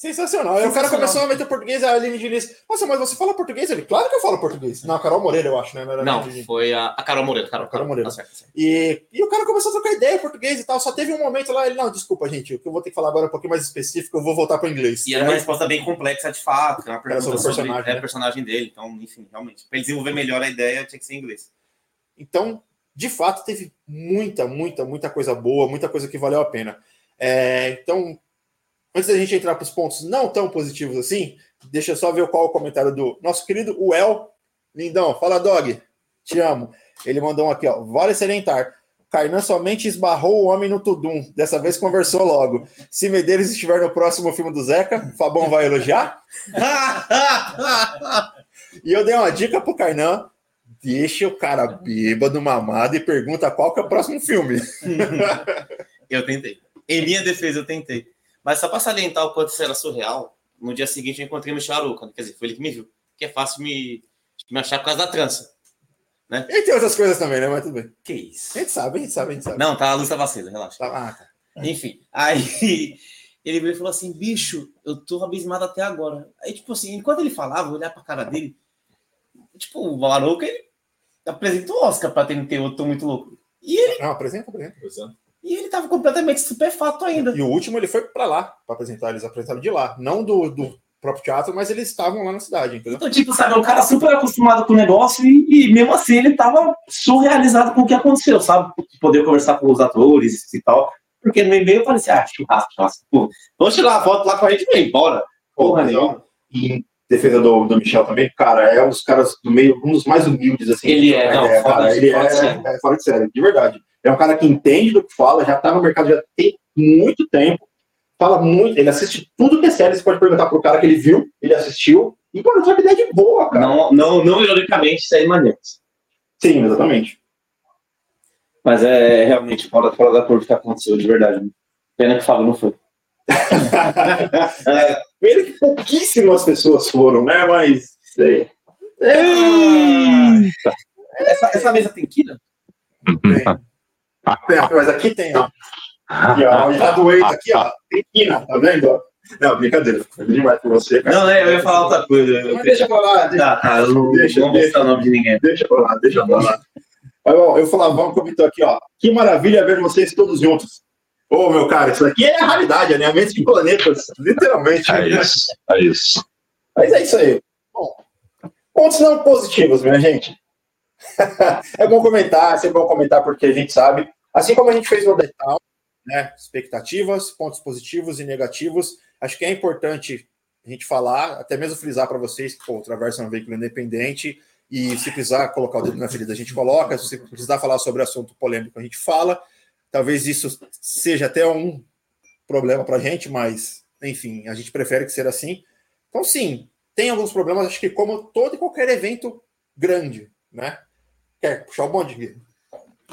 Sensacional. Aí o cara começou a meter português, a Aline Diniz. Nossa, mas você fala português? Ele, claro que eu falo português. Não, a Carol Moreira, eu acho, né? era a Não, Diniz. foi a, a Carol Moreira. Carol, Carol Moreira. Tá certo, tá certo. E, e o cara começou a trocar ideia em português e tal. Só teve um momento lá, ele, não, desculpa, gente, o que eu vou ter que falar agora é um pouquinho mais específico, eu vou voltar para inglês. E era uma resposta bem complexa de fato, que é uma pergunta sobre o sobre, personagem, é, né? o personagem dele. Então, enfim, realmente. Ele desenvolver melhor a ideia, tinha que ser em inglês. Então, de fato, teve muita, muita, muita coisa boa, muita coisa que valeu a pena. É, então, antes da gente entrar para os pontos não tão positivos assim, deixa eu só ver qual é o comentário do nosso querido Uel Lindão. Fala, Dog. Te amo. Ele mandou um aqui, ó. Vale salientar. Kainan somente esbarrou o homem no Tudum. Dessa vez conversou logo. Se Medeiros estiver no próximo filme do Zeca, Fabão vai elogiar. E eu dei uma dica pro Kainan. Deixa o cara bêbado, mamado e pergunta qual que é o próximo filme. Eu tentei. Em minha defesa, eu tentei. Mas só pra salientar o quanto isso era surreal, no dia seguinte eu encontrei o Michel Aruca. Quer dizer, foi ele que me viu. Que é fácil me, me achar por causa da trança. E tem outras coisas também, né? Mas tudo bem. Que isso? A gente sabe, a gente sabe, a gente sabe. Não, tá a luz tava acesa, relaxa. Tá- ah, tá. Enfim, aí ele veio e falou assim: bicho, eu tô abismado até agora. Aí, tipo assim, enquanto ele falava, eu olhar pra cara dele, tipo, o Maruca, ele apresenta o Oscar pra ter, ter outro muito louco. E ele, Não, apresenta, apresenta. E ele tava completamente estupefato ainda. E o último ele foi pra lá pra apresentar, eles apresentaram de lá. Não do, do próprio teatro, mas eles estavam lá na cidade, entendeu? Então, tipo, sabe, é um cara super acostumado com o negócio e, e mesmo assim ele tava surrealizado com o que aconteceu, sabe? De Poder conversar com os atores e tal. Porque no e-mail parecia, ah, churrasco, churrasco. Pô, vamos tirar a foto lá com a gente e embora. Porra nenhuma. E em defesa do, do Michel também, cara, é um dos caras do meio, um dos mais humildes, assim. Ele é, não, fora cara, de- ele fora de é, série. é fora de série, de verdade. É um cara que entende do que fala, já tá no mercado já tem muito tempo, fala muito, ele assiste tudo que é série, você pode perguntar pro cara que ele viu, ele assistiu, e, pô, ele troca ideia de boa, cara. Não, não, não ironicamente, série maneiras. Sim, exatamente. Mas é realmente fora, fora da curva que aconteceu, de verdade. Pena que o Fábio não foi. Pena que pouquíssimas pessoas foram, né? Mas. Sei. Essa, essa mesa tem quina? Tem. Mas aqui tem, ó. Aqui, ó. Onde tá doendo aqui, ó. Tem quina, tá vendo? Não, brincadeira. Foi demais por você, cara. Não, né, eu ia falar outra coisa. Eu- Mas deixa pra lá, deixa, Tá, tá, eu não Deixa, não vou deixa. o nome de ninguém. deixa pra lá, deixa pra lá. Mas, bom, eu falava, vamos comentar aqui, ó. Que maravilha ver vocês todos juntos. Ô, meu cara, isso aqui é a realidade, alinhamento de planetas, literalmente. É isso, é isso. Mas é isso aí. Bom, pontos não positivos, minha gente. é bom comentar, é bom comentar porque a gente sabe. Assim como a gente fez no Detal, né? Expectativas, pontos positivos e negativos. acho que é importante a gente falar, até mesmo frisar para vocês que o Traversa é um veículo independente e se precisar colocar o dedo na ferida, a gente coloca. Se precisar falar sobre assunto polêmico, a gente fala. Talvez isso seja até um problema para a gente, mas, enfim, a gente prefere que seja assim. Então, sim, tem alguns problemas, acho que como todo e qualquer evento grande, né? Quer puxar o bonde, Gui?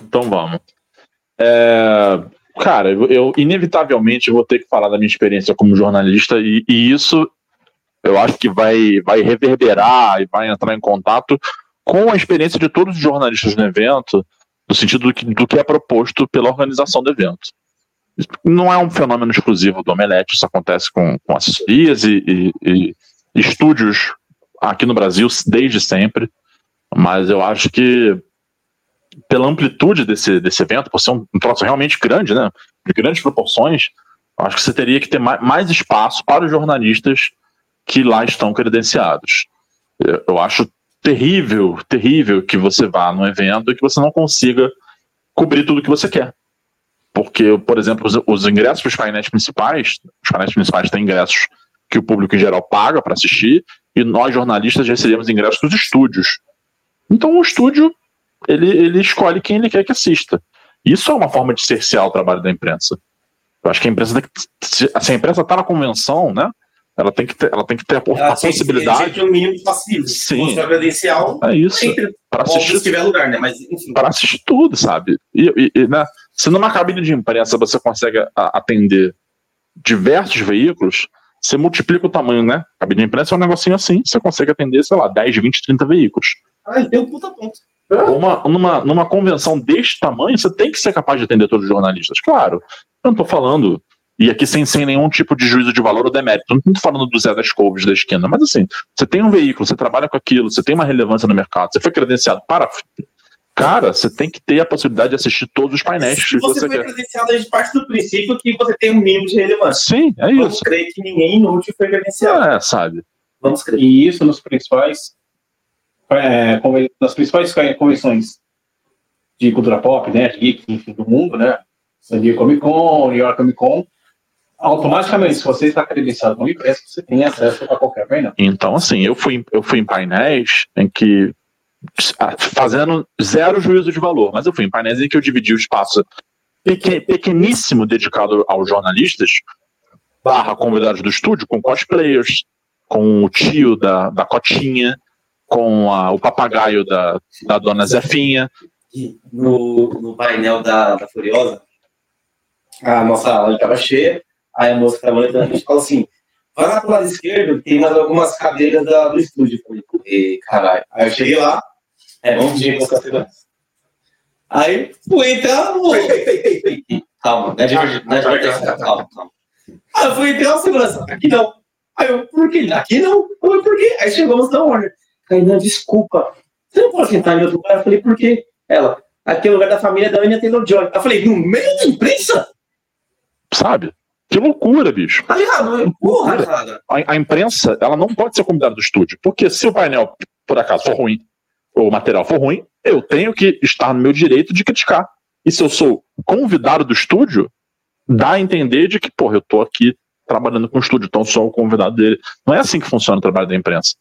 Então vamos. É, cara, eu inevitavelmente vou ter que falar da minha experiência como jornalista e, e isso eu acho que vai, vai reverberar e vai entrar em contato com a experiência de todos os jornalistas no evento, no sentido do que, do que é proposto pela organização do evento. Não é um fenômeno exclusivo do Omelete, isso acontece com, com assessorias e, e, e estúdios aqui no Brasil desde sempre, mas eu acho que pela amplitude desse, desse evento, por ser um, um troço realmente grande, né, de grandes proporções, acho que você teria que ter mais, mais espaço para os jornalistas que lá estão credenciados. Eu acho terrível, terrível que você vá num evento e que você não consiga cobrir tudo que você quer. Porque, por exemplo, os, os ingressos para os painéis principais, os painéis principais têm ingressos que o público em geral paga para assistir, e nós jornalistas recebemos ingressos dos estúdios. Então o estúdio ele, ele escolhe quem ele quer que assista. Isso é uma forma de cercear o trabalho da imprensa. Eu acho que a imprensa tem que, se a imprensa está na convenção, né? Ela tem que ter, ela tem que ter a, ela a possibilidade. Tem um mínimo passivo. Sim. credencial. É isso. Para assistir. Se tiver lugar, né? Mas, enfim. Para assistir tudo, sabe? E, e, né? Se numa cabine de imprensa você consegue atender diversos veículos, você multiplica o tamanho, né? Cabine de imprensa é um negocinho assim, você consegue atender, sei lá, 10, 20, 30 veículos. Ah, ele tem um puta ponto. Uma, numa, numa convenção deste tamanho, você tem que ser capaz de atender todos os jornalistas. Claro, eu não estou falando e aqui sem, sem nenhum tipo de juízo de valor ou demérito. Não estou falando do Zé das Couves da esquina, mas assim, você tem um veículo, você trabalha com aquilo, você tem uma relevância no mercado, você foi credenciado para. Cara, você tem que ter a possibilidade de assistir todos os painéis Se você, você foi quer. credenciado, a gente parte do princípio que você tem um mínimo de relevância. Sim, é Vamos isso. crer que ninguém inútil foi credenciado. É, sabe? Vamos crer. E isso nos principais. É, nas principais convenções de cultura pop, né, de enfim, do mundo, né, San Diego Comic Con, New York Comic Con, automaticamente, se você está credenciado no imprensa, você tem acesso a qualquer painel. Então, assim, eu fui, eu fui em painéis em que, fazendo zero juízo de valor, mas eu fui em painéis em que eu dividi o espaço pequeníssimo dedicado aos jornalistas, barra convidados do estúdio, com cosplayers, com o tio da, da Cotinha, com a, o papagaio da, da dona Zefinha. No, no painel da, da Furiosa, a nossa aula estava cheia, Aí a moça que tava a gente falou assim: vai lá pro lado esquerdo, tem mais algumas cadeiras da, do estúdio. Eu falei, caralho. Aí eu cheguei lá, é, vamos ver com as cadeiras. Aí fui entrar, calma, não é de é calma, calma. Aí eu fui entrar, segurança, aqui não. Aí eu, por quê? Aqui não? Eu falei, por quê? Aí chegamos na hora. Kainan, desculpa. Você não pode sentar em outro lugar? Eu falei, por quê? Ela, aqui é o lugar da família da Anya Taylor-Joy. Eu falei, no meio da imprensa? Sabe? Que loucura, bicho. Tá ligado? Porra, cara. A, a, imprensa, ela não pode ser convidada do estúdio. Porque se o painel, por acaso, for ruim, ou o material for ruim, eu tenho que estar no meu direito de criticar. E se eu sou convidado do estúdio, dá a entender de que, porra, eu tô aqui trabalhando com o estúdio, então sou o convidado dele. Não é assim que funciona o trabalho da imprensa.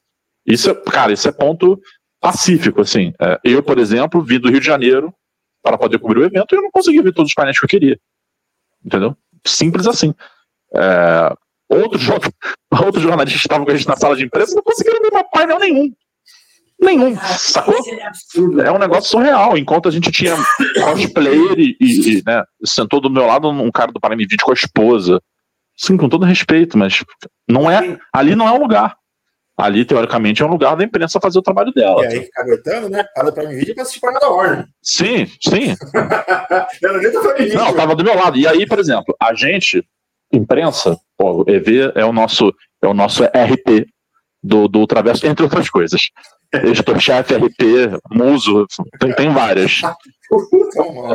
Isso é, cara, isso é ponto pacífico, assim. É, eu, por exemplo, vim do Rio de Janeiro para poder cobrir o evento e eu não consegui ver todos os painéis que eu queria. Entendeu? Simples assim. É, outros, outros jornalistas que estavam com a gente na sala de imprensa não conseguiram ver painel nenhum. Nenhum, sacou? É um negócio surreal. Enquanto a gente tinha cosplayer e, e, e né, sentou do meu lado um cara do Prime Video com a esposa. Sim, com todo respeito, mas não é, ali não é o lugar. Ali, teoricamente, é um lugar da imprensa fazer o trabalho dela. E aí fica aguentando, né? Cada Prime Video pra assistir para da Warner. Sim, sim. nem Não, tava do meu lado. E aí, por exemplo, a gente, imprensa, pô, o EV é o nosso, é o nosso RP do, do Traverso, entre outras coisas. Editor-chefe, RP, muso, tem, tem várias.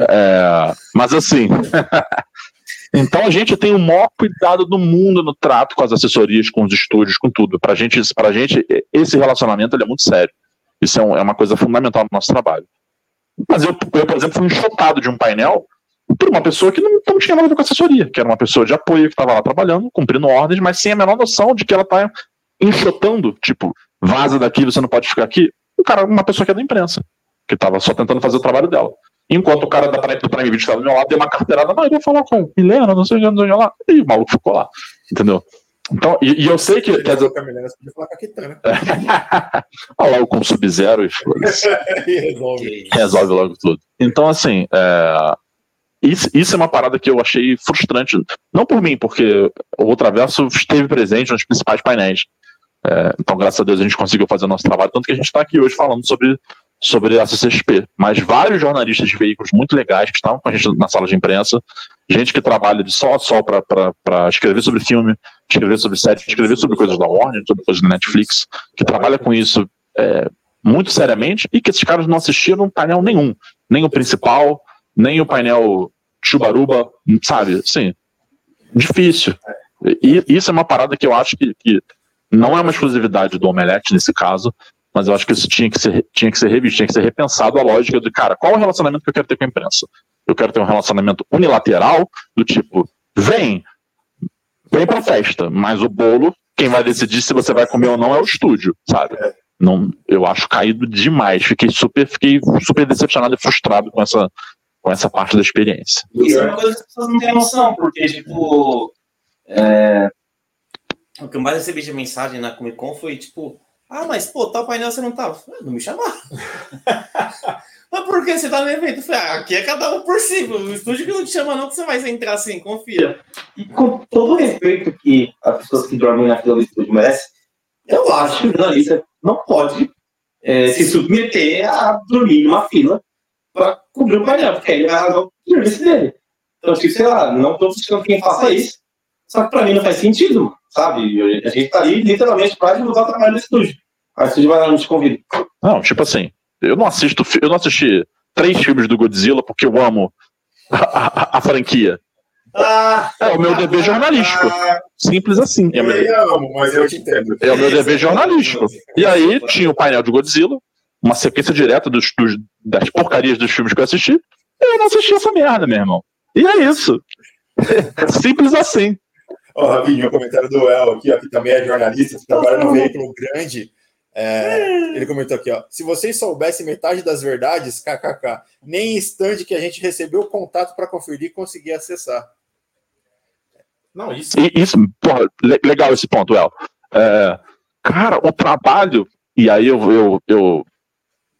É, mas assim, Então a gente tem o maior cuidado do mundo no trato com as assessorias, com os estúdios, com tudo. Pra gente, pra gente esse relacionamento é muito sério. Isso é, um, é, uma coisa fundamental no nosso trabalho. Mas eu, eu, por exemplo, fui enxotado de um painel por uma pessoa que não, não tinha nada a ver com assessoria, que era uma pessoa de apoio que estava lá trabalhando, cumprindo ordens, mas sem a menor noção de que ela está enxotando, tipo, vaza daqui, você não pode ficar aqui. O cara, uma pessoa que é da imprensa, que estava só tentando fazer o trabalho dela. Enquanto o cara da Prime, do Prime Video estava do meu lado, deu uma carteirada, não, eu vou falar com Milena, não sei o que, não sei o que lá. E o maluco ficou lá, entendeu? Então, e, e eu sei que. Quer dizer... falar com a Kitana. Olha lá o com Sub-Zero e resolve. resolve logo tudo. Então, assim, é... isso, isso é uma parada que eu achei frustrante. Não por mim, porque o Ultraverso esteve presente nos principais painéis. É... Então, graças a Deus, a gente conseguiu fazer o nosso trabalho, tanto que a gente está aqui hoje falando sobre sobre a CCXP, mas vários jornalistas de veículos muito legais que estavam com a gente na sala de imprensa, gente que trabalha de só a só para escrever sobre filme, escrever sobre série, escrever sobre coisas da Warner, sobre coisas da Netflix, que trabalha com isso é, muito seriamente e que esses caras não assistiram painel nenhum, nem o principal, nem o painel Chubaruba, sabe? Sim, difícil. E isso é uma parada que eu acho que, que não é uma exclusividade do Omelete nesse caso, mas eu acho que isso tinha que ser, tinha que ser revisto, tinha que ser repensado a lógica de, cara, qual é o relacionamento que eu quero ter com a imprensa? Eu quero ter um relacionamento unilateral, do tipo, vem, vem pra festa, mas o bolo, quem vai decidir se você vai comer ou não é o estúdio, sabe? Não, eu acho caído demais. Fiquei super, fiquei super decepcionado e frustrado com essa, com essa parte da experiência. Isso é uma coisa que as pessoas não têm noção, porque, tipo, é... o que eu mais recebi de mensagem na Comic Con foi, tipo, ah, mas pô, tal painel você não tava. Ah, não me chamaram. mas por que você tá no evento? Eu falei, ah, aqui é cada um por si. O estúdio que não te chama, não, que você vai entrar assim, confia. E com todo o respeito que as pessoas que dormem na fila do estúdio merecem, eu acho que o jornalista não pode é, se submeter a dormir numa fila para cobrir o painel, porque aí é o serviço dele. Então, tipo, sei lá, não estou buscando quem faça isso, só que para mim não faz sentido, sabe? A gente está ali literalmente para divulgar o trabalho do estúdio. A estúdio vai lá nos convida. Não, tipo assim, eu não assisto, eu não assisti três filmes do Godzilla porque eu amo a, a, a franquia. Ah, é o meu dever jornalístico. Simples assim. Eu é meu, amo, mas eu te entendo. É o meu dever jornalístico. E aí tinha o painel de Godzilla, uma sequência direta dos, dos, das porcarias dos filmes que eu assisti. E eu não assisti essa merda, meu irmão. E é isso. Simples assim. Ó, oh, Rabinho, o comentário do El aqui, ó, que também é jornalista, que trabalha no veículo grande. É, ele comentou aqui, ó. Se vocês soubessem metade das verdades, kkk, nem instante que a gente recebeu o contato para conferir e conseguir acessar. Não, isso. Isso, porra, legal esse ponto, El. É, cara, o trabalho, e aí eu, eu, eu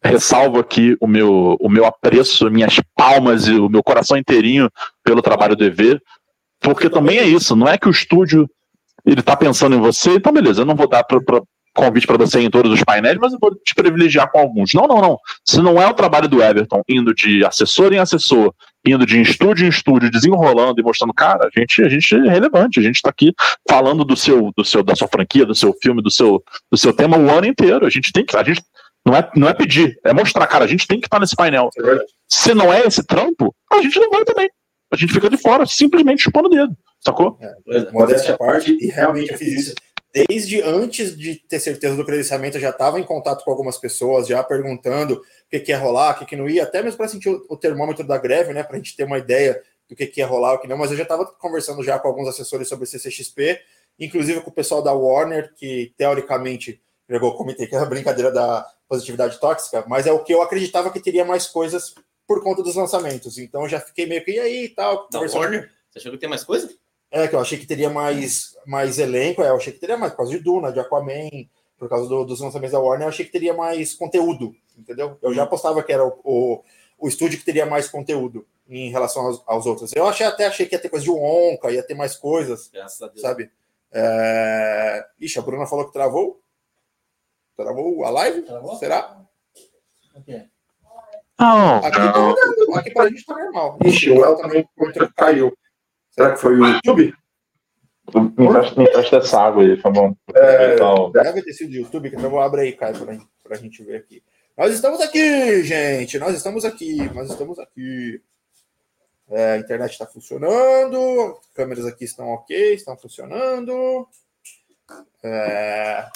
ressalvo aqui o meu, o meu apreço, minhas palmas e o meu coração inteirinho pelo trabalho do EV, porque também é isso, não é que o estúdio ele tá pensando em você, então beleza, eu não vou dar para convite para você em todos os painéis, mas eu vou te privilegiar com alguns. Não, não, não. Se não é o trabalho do Everton indo de assessor em assessor, indo de estúdio em estúdio, desenrolando e mostrando, cara, a gente, a gente é relevante, a gente está aqui falando do seu, do seu, da sua franquia, do seu filme, do seu, do seu tema o ano inteiro. A gente tem que, a gente não é, não é pedir, é mostrar, cara, a gente tem que estar tá nesse painel. É Se não é esse trampo, a gente não vai também. A gente fica de fora, simplesmente chupando o dedo, sacou? É, modéstia à parte, e realmente eu fiz isso desde antes de ter certeza do credenciamento, eu já estava em contato com algumas pessoas, já perguntando o que, que ia rolar, o que, que não ia, até mesmo para sentir o, o, termômetro da greve, né? Para a gente ter uma ideia do que, que ia rolar, o que não, mas eu já estava conversando já com alguns assessores sobre CCXP, inclusive com o pessoal da Warner, que teoricamente, eu comentei que era a brincadeira da positividade tóxica, mas é o que eu acreditava que teria mais coisas por conta dos lançamentos. Então já fiquei meio que, e aí e tal. Da Warner? Você achou que tem mais coisa? É, que eu achei que teria mais, mais elenco, é, eu achei que teria mais, por causa de Duna, de Aquaman, por causa do, dos lançamentos da Warner, eu achei que teria mais conteúdo, entendeu? Eu já apostava que era o, o, o estúdio que teria mais conteúdo em relação aos, aos, outros. Eu achei, até achei que ia ter coisa de Wonka, ia ter mais coisas, sabe? É... Ixi, a Bruna falou que travou. Travou a live? Travou? Será? Okay. Oh, aqui, tá, aqui pra gente tá normal. Ixi, o El também caiu. Será que foi o YouTube? Me empresta, essa água aí, tá bom? É, deve ter sido o YouTube, que então abre aí, Caio, pra, pra gente ver aqui. Nós estamos aqui, gente. Nós estamos aqui. Nós estamos aqui. É, a internet está funcionando. Câmeras aqui estão ok, estão funcionando. É...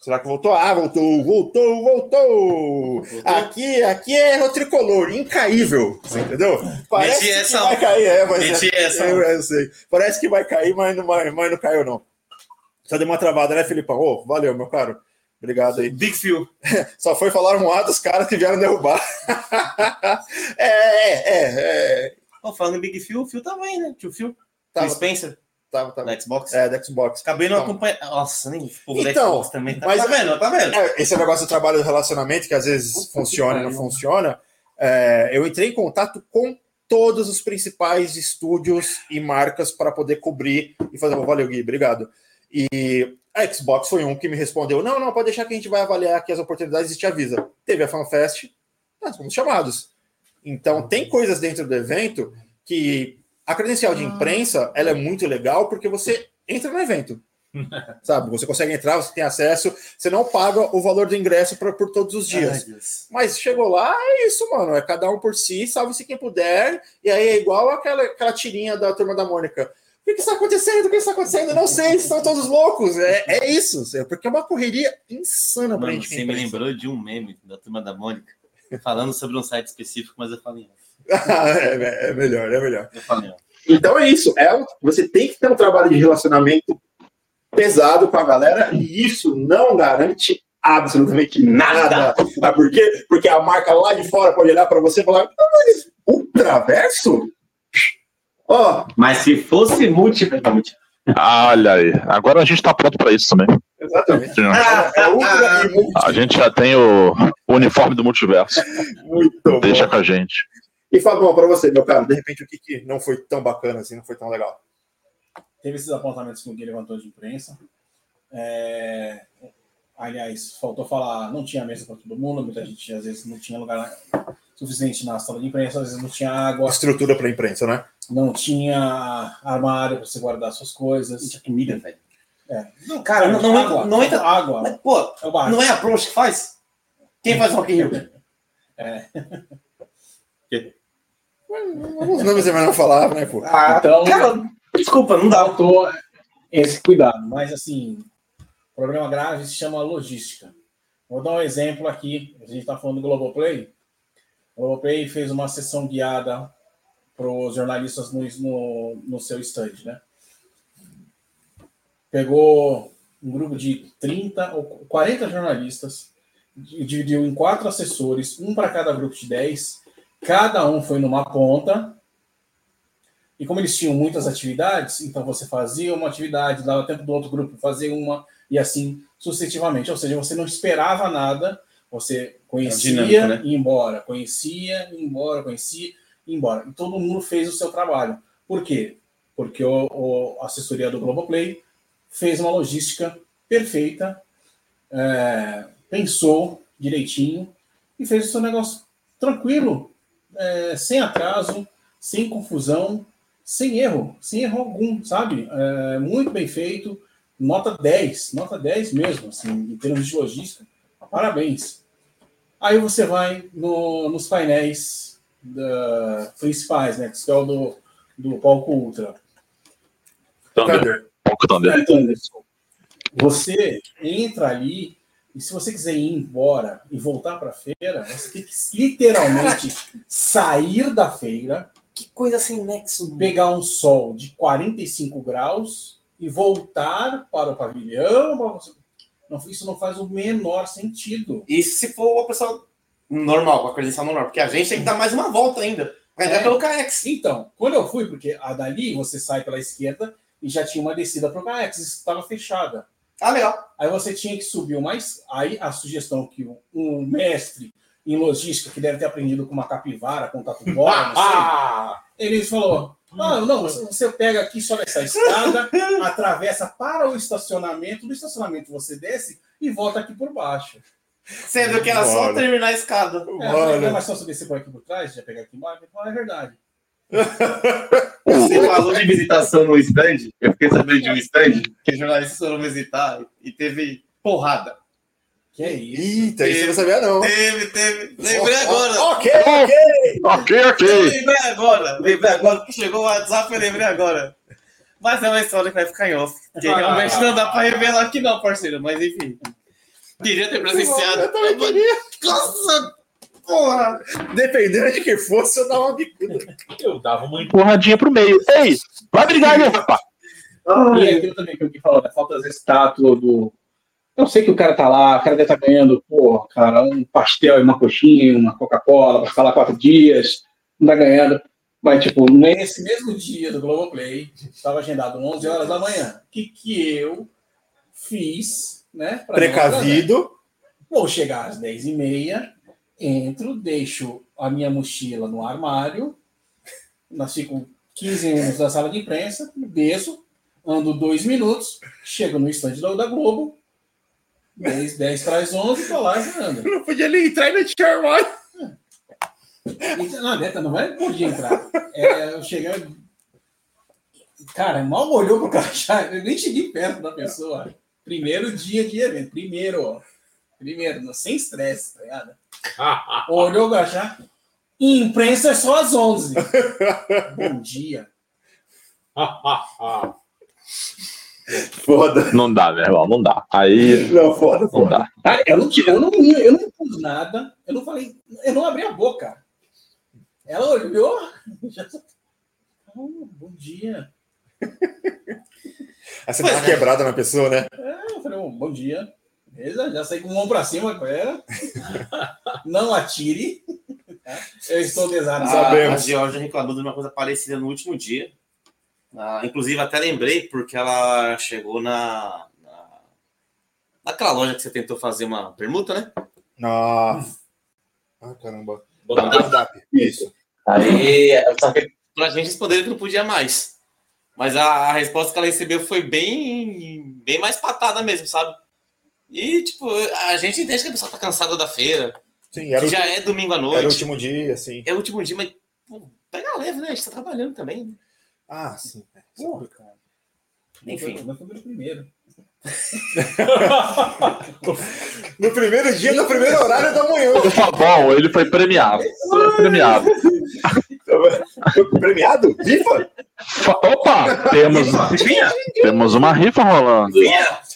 Será que voltou? Ah, voltou, voltou, voltou! Aqui, aqui é o tricolor, incaível. Você entendeu? Parece que essa, vai cair, é, mas é, essa. eu, eu sei. Parece que vai cair, mas não, mas, não caiu, não. Só deu uma travada, né, Filipão? Ô, valeu, meu caro. Obrigado aí. Big Phil. Só foi falar um A dos caras que vieram derrubar. é, é, é, é. Ó, falando em Big Phil, o Phil tava aí, né? Tio Phil. Tava, Phil Spencer, tava, tava. da Xbox. É, da Xbox. Acabei não Então. acompanhando. Nossa, nem o Então, Xbox também. Tá, mas- tá vendo? Tá vendo? É, esse negócio do trabalho do relacionamento, que às vezes funciona e não funciona, é, eu entrei em contato com todos os principais estúdios e marcas para poder cobrir e fazer. Oh, valeu, Gui, obrigado. E a Xbox foi um que me respondeu: não, não, pode deixar que a gente vai avaliar aqui as oportunidades e te avisa. Teve a FanFest, nós fomos chamados. Então, tem coisas dentro do evento que a credencial de imprensa ela é muito legal porque você entra no evento. Sabe, você consegue entrar, você tem acesso, você não paga o valor do ingresso pra, por todos os dias. Ai. Mas chegou lá, é isso, mano. É cada um por si, salve-se quem puder. E aí é igual aquela, aquela tirinha da turma da Mônica. O que, que está acontecendo? O que está acontecendo? Não sei, estão todos loucos. É, é isso, é porque é uma correria insana pra Mano, gente. que você me lembrou de um meme da turma da Mônica falando sobre um site específico, mas eu falei. É, é melhor, é melhor. Então é isso. É, você tem que ter um trabalho de relacionamento pesado com a galera e isso não garante absolutamente nada. Sabe por quê? Porque a marca lá de fora pode olhar para você e falar: "Ah, mas ultraverso? Ó, Mas se fosse múltiplo, múltiplo. Olha aí. Agora a gente tá pronto pra isso também. exatamente. É A gente já tem o, o uniforme do multiverso. muito bom. Deixa com a gente. E Fabão, para você, meu cara, de repente o que, que não foi tão bacana assim, não foi tão legal? Teve esses apontamentos que o Gui levantou de imprensa. É, Aliás, faltou falar, não tinha mesa para todo mundo, muita gente às vezes não tinha lugar suficiente na sala de imprensa, às vezes não tinha água, Estrutura para imprensa, né? não tinha armário para você guardar suas coisas. Gente, a comida, velho. Não, Cara, não- não água, não entra- água. Mas, pô, É o não é a Prost que faz? Quem faz Rock in Rio? Os nomes você vai não falar, né, pô? Ah, Então- cara, desculpa, não dá. faltou esse cuidado. Mas, assim, o problema grave se chama logística. Vou dar um exemplo aqui. A gente está falando do Globoplay. O Globoplay fez uma sessão guiada para os jornalistas no, no, no seu stand, né? Pegou um grupo de 30 ou 40 jornalistas, dividiu em quatro assessores, um para cada grupo de 10. Cada um foi numa ponta, e como eles tinham muitas atividades, então você fazia uma atividade, dava tempo do outro grupo fazer uma, e assim sucessivamente. Ou seja, você não esperava nada, você conhecia, dinâmico, né? ia embora, conhecia, ia embora, conhecia, ia embora. E todo mundo fez o seu trabalho. Por quê? Porque o, o- a assessoria do Globoplay fez uma logística perfeita, é, pensou direitinho e fez o seu negócio tranquilo, é, sem atraso, sem confusão, sem erro, sem erro algum, sabe? É, muito bem feito, nota 10, nota 10 mesmo, assim, em termos de logística. Parabéns. Aí você vai no- nos painéis da- principais, né? Que é o do, do palco Ultra. Thunder. Thunder. Pouco Thunder. É, Thunder. Você entra ali e se você quiser ir embora e voltar para a feira, você tem que literalmente sair da feira, Que coisa sem nexo. pegar um sol de 45 graus e voltar para o pavilhão. Não, isso não faz o menor sentido. E se for uma pessoa normal, com a credencial normal, porque a gente tem que dar mais uma volta ainda. Vai entrar É. pelo KX. Então, quando eu fui, porque a dali você sai pela esquerda e já tinha uma descida para o Caex, estava fechada. Ah, legal. Aí você tinha que subir mais. Aí a sugestão que um- mestre em logística, que deve ter aprendido com uma capivara, com tatu bola, não sei, ele falou: ah, não, você pega aqui, sobe essa escada, atravessa para o estacionamento, do estacionamento você desce e volta aqui por baixo. Sendo que era só Bora. terminar a escada. É, mas só você descer por aqui por trás, já pegar aqui embaixo? É verdade. Você falou de visitação no stand. Eu fiquei sabendo de um stand que os jornalistas foram visitar e teve porrada. Que é isso? Eita, isso eu não sabia, não. Teve, teve. Lembrei agora. Ok, ok. Ok, ok. Lembrei agora. Lembrei agora que chegou o WhatsApp, eu lembrei agora. Mas é uma história que vai ficar em off. Que realmente não dá pra revelar aqui, não, parceiro. Mas enfim. Queria ter presenciado. Eu também queria. Nossa, porra! Dependendo de quem fosse, eu dava uma bicuda. Eu dava uma Empurradinha pro meio. Ei, vai brigar aí, rapaz. E é aquilo também que o que falou, né? Falta as estátuas do. Eu sei que o cara tá lá, o cara deve estar ganhando, pô, cara, um pastel e uma coxinha, uma Coca-Cola, pra ficar lá quatro dias, não tá ganhando. Mas, tipo, nesse mesmo dia do Globoplay, estava agendado 11 horas da manhã. O que, que eu fiz, né? Precavido. Vou chegar às 10h30, entro, deixo a minha mochila no armário, nós fico 15 minutos na sala de imprensa, desço, ando dois minutos, chego no estande da da Globo, 10, 10 traz 11, tô lá jogando. Não podia nem entrar e não tinha armário. Não, neta, não vai podia entrar. É, eu cheguei. Cara, mal olhou pro crachá, eu nem cheguei perto da pessoa. Primeiro dia de evento, primeiro, ó. Primeiro, sem estresse, tá ligado? Olhou o crachá. Imprensa é só às 11. Bom dia. Foda. Não dá, meu irmão, não dá. Aí Não, foda, não foda. dá. Eu não, eu não, eu não pus nada, eu não falei, eu não abri a boca. Ela olhou, já... Oh, bom dia. Aí você dá uma quebrada na pessoa, né? É, eu falei, "Oh, bom dia. Beleza, já saí com mão pra cima com ela. Não atire. Eu estou desarmado. Sabe- A. Georgia reclamou de uma coisa parecida no último dia. Ah, inclusive, até lembrei, porque ela chegou na, na. Naquela loja que você tentou fazer uma permuta, né? Nossa. Ah, caramba. Bodap. Isso. Aí, só que pra gente responder, ele não podia mais. Mas a, a resposta que ela recebeu foi bem, bem mais patada mesmo, sabe? E, tipo, a gente entende que a pessoa tá cansada da feira, Sim, era que já é domingo à era o noite. último dia, assim. É o último dia, mas pô, pega leve, né? A gente tá trabalhando também. né? Ah, sim. Porra, cara. Enfim. Nós fomos no primeiro. No primeiro dia, no primeiro horário da manhã. Tá bom, ele foi premiado. Foi premiado. Premiado? Rifa? Fa- Opa, temos, temos uma rifa rolando.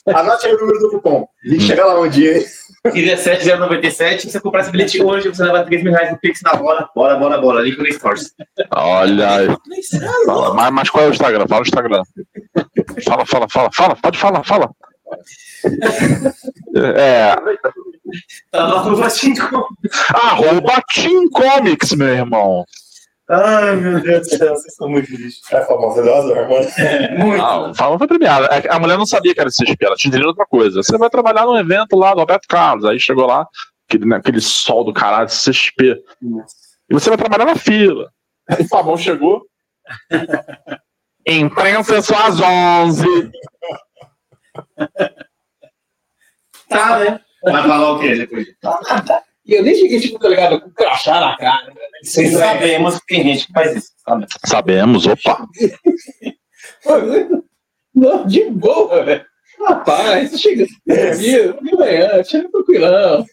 Anote aí o número do cupom. E chega lá um dia, hein? 17097, se você comprar esse bilhete hoje, você leva 3 mil reais no Pix na hora. Bora, bora, bora. Link no Stores. Olha aí. Fala, mas, mas qual é o Instagram? Fala o Instagram. Fala, fala, fala, fala. Pode falar, fala. É, arroba 5. arroba Team Comics, meu irmão. Ai, meu Deus do céu, vocês são muito felizes. É famosa dose, mano. Muito. Ah, fala foi premiada. É A mulher não sabia que era CXP, ela tinha entendido outra coisa. Você vai trabalhar num evento lá do Roberto Carlos. Aí chegou lá, aquele, né, aquele sol do caralho, CXP. E você vai trabalhar na fila. Aí o Fabão chegou. Imprensa é só às 11. Tá, né? Vai falar o quê depois? E eu nem cheguei, tipo, tá ligado? Com crachá na cara. né? Vocês sabemos que tem gente que faz isso. sabe? Sabemos, opa. Não, de boa, velho. Rapaz, chega dia, de manhã, chega tranquilão.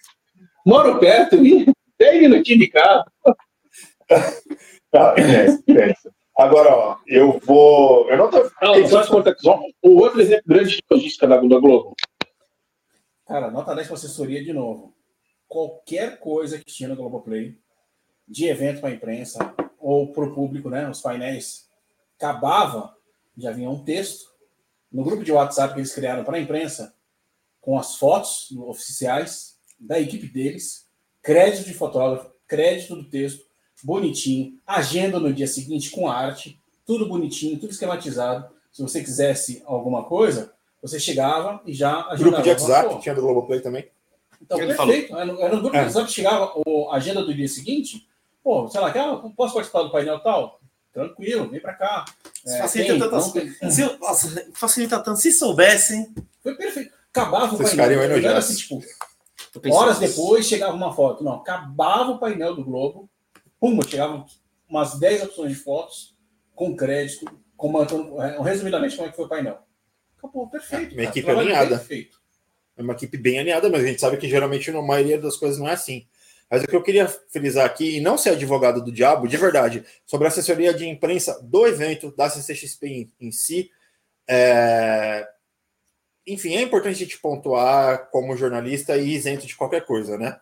Moro perto, e 10 minutinhos de carro. Tá, pensa, pensa. Agora, ó, eu vou. Eu não tô. Não, só te contar só o outro exemplo grande de logística da, da Globo. Cara, nota 10 para assessoria de novo. Qualquer coisa que tinha no Globoplay, de evento para imprensa ou para o público, né, os painéis, acabava, já vinha um texto no grupo de WhatsApp que eles criaram para a imprensa, com as fotos oficiais da equipe deles, crédito de fotógrafo, crédito do texto, bonitinho, agenda no dia seguinte com arte, tudo bonitinho, tudo esquematizado. Se você quisesse alguma coisa, você chegava e já agendava. Grupo de WhatsApp, Pô, que tinha do Globoplay também. Então, Ele perfeito. Era no, era no grupo É. de WhatsApp chegava o- a agenda do dia seguinte. Pô, sei lá, ah, posso participar do painel tal? Tranquilo, vem pra cá. É, facilita tem, tantas não tem. Se, nossa, facilita tanto. Se soubessem. Foi perfeito. Acabava Vocês o painel. era assim, tipo, horas depois chegava uma foto. Não, acabava o painel do Globo. Pum, chegavam umas 10 opções de fotos com crédito, comentando é, resumidamente como é que foi o painel. Acabou, perfeito. Uma cara. equipe Trabalho alinhada. Perfeito. É uma equipe bem alinhada, mas a gente sabe que geralmente na maioria das coisas não é assim. Mas o que eu queria frisar aqui, e não ser advogado do diabo, de verdade, sobre a assessoria de imprensa do evento, da CCXP em, em si, é, enfim, é importante a gente pontuar como jornalista e isento de qualquer coisa, né?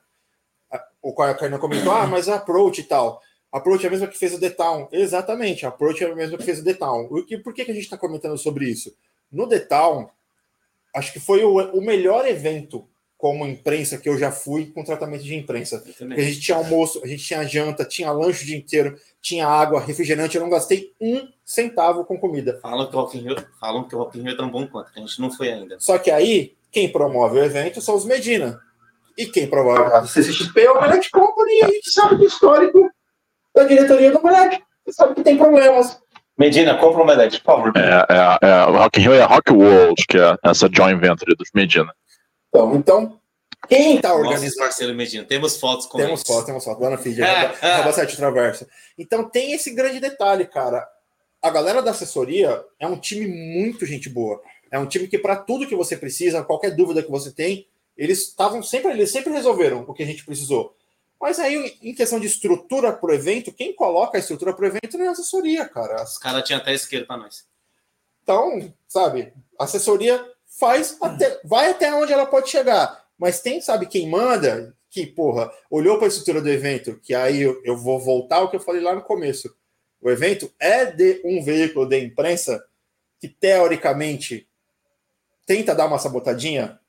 O Kainan comentou, ah, mas a approach e tal. A approach é a mesma que fez o The Town. Exatamente, a approach é a mesma que fez o The Town. Por que, que a gente está comentando sobre isso? No The Town, acho que foi o, o melhor evento como imprensa que eu já fui com tratamento de imprensa. A gente tinha almoço, a gente tinha janta, tinha lanche o dia inteiro, tinha água, refrigerante, eu não gastei um centavo com comida. Falam que o Rock in Rio, falam que o Rock in Rio é tão bom quanto, a gente não foi ainda. Só que aí, quem promove o evento são os Medina. E quem promove a CCXP é o Moleque Company, e a gente sabe do histórico da diretoria do Moleque. Você sabe que tem problemas. Medina, compra o Omelete, por favor. É, é, é, o Rock in Rio é Rock World, que é essa joint venture dos Medina. Então, então quem está organizando. Nossa, Marcelo Medina, temos fotos com Temos fotos, temos fotos lá no feed, arroba 7 Traversa. Então tem esse grande detalhe, cara. A galera da assessoria é um time muito gente boa. É um time que, para tudo que você precisa, qualquer dúvida que você tem, eles estavam sempre, eles sempre resolveram o que a gente precisou. Mas aí, em questão de estrutura para o evento, quem coloca a estrutura para o evento é a assessoria, cara. Os caras tinham até esquerda para nós. Então, sabe, a assessoria faz até, vai até onde ela pode chegar. Mas tem, sabe, quem manda, que, porra, olhou para a estrutura do evento, que aí eu, eu vou voltar ao que eu falei lá no começo. O evento é de um veículo de imprensa que, teoricamente, tenta dar uma sabotadinha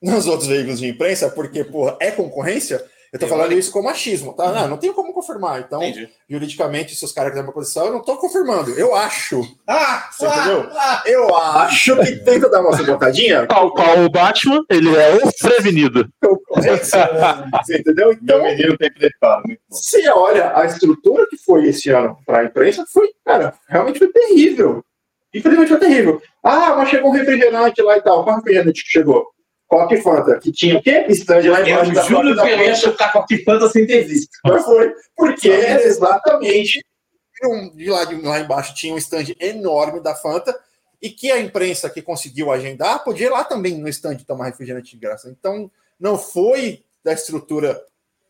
nos outros veículos de imprensa, porque, porra, é concorrência, eu tô falando isso com machismo, tá? Não, não tenho como confirmar. Então, Entendi. juridicamente, se os caras quiserem uma posição, eu não tô confirmando. Eu acho. Ah! Você ah, entendeu? Ah, eu acho que tenta dar uma sabotadinha. Tal qual o Batman, ele é o prevenido. Você entendeu? Então, Meu menino tem que Você olha a estrutura que foi esse ano para a imprensa, foi, cara, realmente foi terrível. Infelizmente foi terrível. Ah, mas chegou um refrigerante lá e tal. Qual refrigerante que chegou? Coque Fanta, que tinha o quê? Stand lá embaixo eu da juro que eu ia chutar Coque Fanta sem ter visto. Mas foi, porque era exatamente de lá, de lá embaixo tinha um stand enorme da Fanta e que a imprensa que conseguiu agendar podia ir lá também no stand tomar refrigerante de graça. Então, não foi da estrutura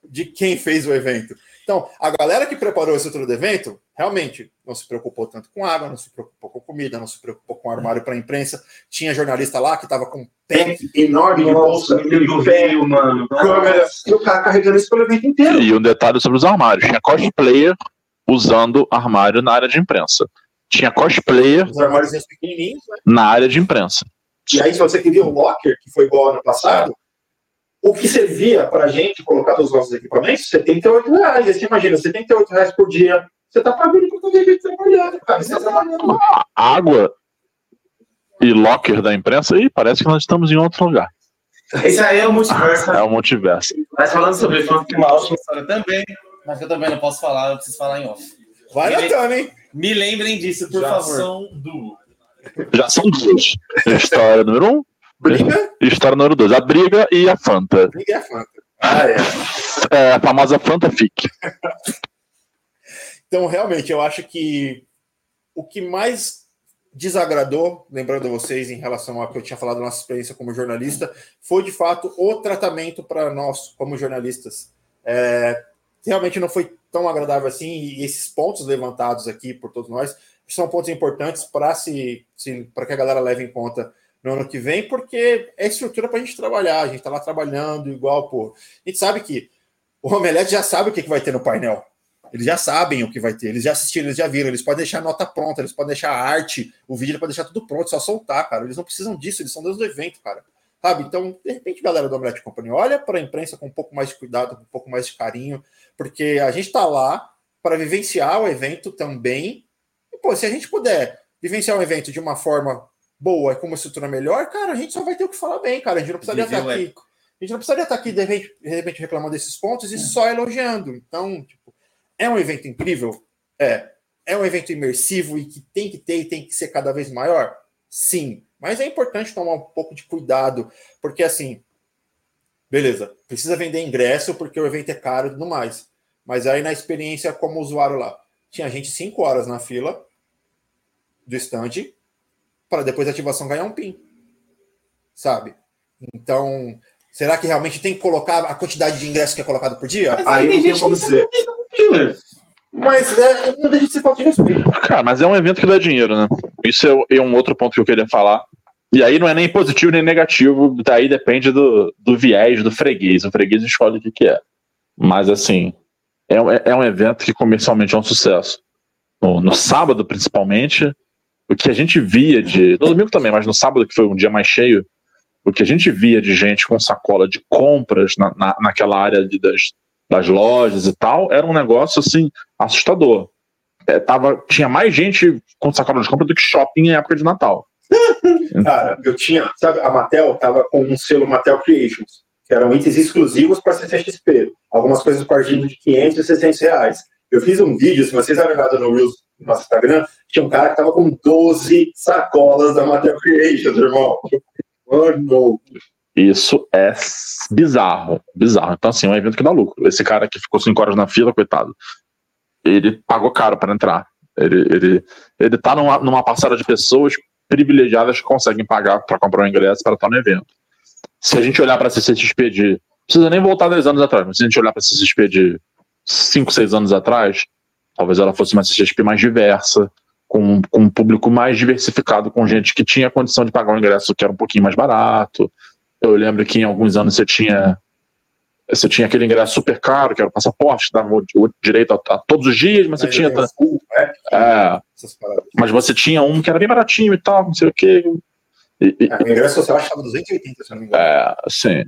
de quem fez o evento. Então, a galera que preparou a estrutura do evento, realmente não se preocupou tanto com água, não se preocupou com comida, não se preocupou com armário para a imprensa. Tinha jornalista lá que estava com um pack enorme de bolsa, veio, mano. câmera, e o cara carregando isso pelo evento inteiro. E um detalhe sobre os armários: tinha cosplayer usando armário na área de imprensa. Tinha cosplayer os armários pequenininhos, né? na área de imprensa. E aí, se você queria o locker, que foi igual ano passado, o que servia para a gente colocar nos nossos equipamentos, 78 reais. você imagina, 78 reais por dia. Você está pagando por todo gente trabalhando, cara. Você tá trabalhando Água e locker da imprensa, e parece que nós estamos em outro lugar. Esse aí é o multiverso. É o multiverso. Mas falando sobre uma ótima história também, mas eu também não posso falar, eu preciso falar em off. Vai lembrando, hein? Me lembrem disso, por Já favor. São duas. Já são duas. História número um, Briga? História número 2, a briga e a Fanta. Briga e a Fanta. Ah, é. É a famosa Fanta Fic. Então, realmente, eu acho que o que mais desagradou, lembrando vocês em relação ao que eu tinha falado da nossa experiência como jornalista, foi de fato o tratamento para nós como jornalistas. É, realmente não foi tão agradável assim, e esses pontos levantados aqui por todos nós são pontos importantes para se, se para que a galera leve em conta no ano que vem, porque é estrutura para a gente trabalhar. A gente está lá trabalhando igual, pô. A gente sabe que o Omelete já sabe o que, que vai ter no painel. Eles já sabem o que vai ter, eles já assistiram, eles já viram, eles podem deixar a nota pronta, eles podem deixar a arte, o vídeo, pode deixar tudo pronto, só soltar, cara. Eles não precisam disso, eles são deuses do evento, cara. Sabe? Então, de repente, galera do Omelete Company, olha para a imprensa com um pouco mais de cuidado, com um pouco mais de carinho, porque a gente está lá para vivenciar o evento também. E, pô, se a gente puder vivenciar o evento de uma forma boa e com uma estrutura melhor, cara, a gente só vai ter o que falar bem, cara. A gente não precisaria estar aqui. Épico. A gente não precisaria estar aqui, de repente, de repente reclamando desses pontos e só elogiando. Então, tipo, é um evento incrível? É. É um evento imersivo e que tem que ter e tem que ser cada vez maior? Sim. Mas é importante tomar um pouco de cuidado, porque assim, beleza, precisa vender ingresso porque o evento é caro e tudo mais. Mas aí na experiência como usuário lá, tinha gente cinco horas na fila do stand para depois da ativação ganhar um PIN. Sabe? Então, será que realmente tem que colocar a quantidade de ingressos que é colocado por dia? Mas aí não tem como Mas é, não deixa de ser falta de respeito. Cara, mas é um evento que dá dinheiro, né? Isso é, é um outro ponto que eu queria falar. E aí não é nem positivo nem negativo, daí depende do, do viés do freguês. O freguês escolhe o que, que é. Mas assim, é, é um evento que comercialmente é um sucesso. No, no, sábado, principalmente, o que a gente via de. No domingo também, mas no sábado, que foi um dia mais cheio, o que a gente via de gente com sacola de compras na, na, naquela área de, das, das lojas e tal, era um negócio assim, assustador. É, tava, tinha mais gente com sacola de compra do que shopping em época de Natal. Cara, eu tinha, sabe, a Mattel tava com um selo Mattel Creations, que eram itens exclusivos para CCXP. Algumas coisas partindo de 500 e 600 reais. Eu fiz um vídeo, se vocês olharem no Reels no nosso Instagram, tinha um cara que tava com 12 sacolas da Mattel Creations, irmão. Mano. Isso é bizarro, bizarro. Então, assim, é um evento que dá lucro. Esse cara que ficou 5 horas na fila, coitado, ele pagou caro para entrar. Ele, ele, ele tá numa, numa parcela de pessoas privilegiadas que conseguem pagar para comprar um ingresso para estar no evento. Se a gente olhar para a CCXP de. Precisa nem voltar 10 anos atrás, mas se a gente olhar para a CCXP de 5, 6 anos atrás, talvez ela fosse uma CCXP mais diversa, com, com um público mais diversificado, com gente que tinha condição de pagar um ingresso que era um pouquinho mais barato. Eu lembro que em alguns anos você tinha você tinha aquele ingresso super caro, que era o passaporte, dava o direito a, a todos os dias, mas, mas você tinha. Full, né? é, mas você tinha um que era bem baratinho e tal, não sei o quê. E, e, é, o ingresso social estava 280, se não me engano. É, sim.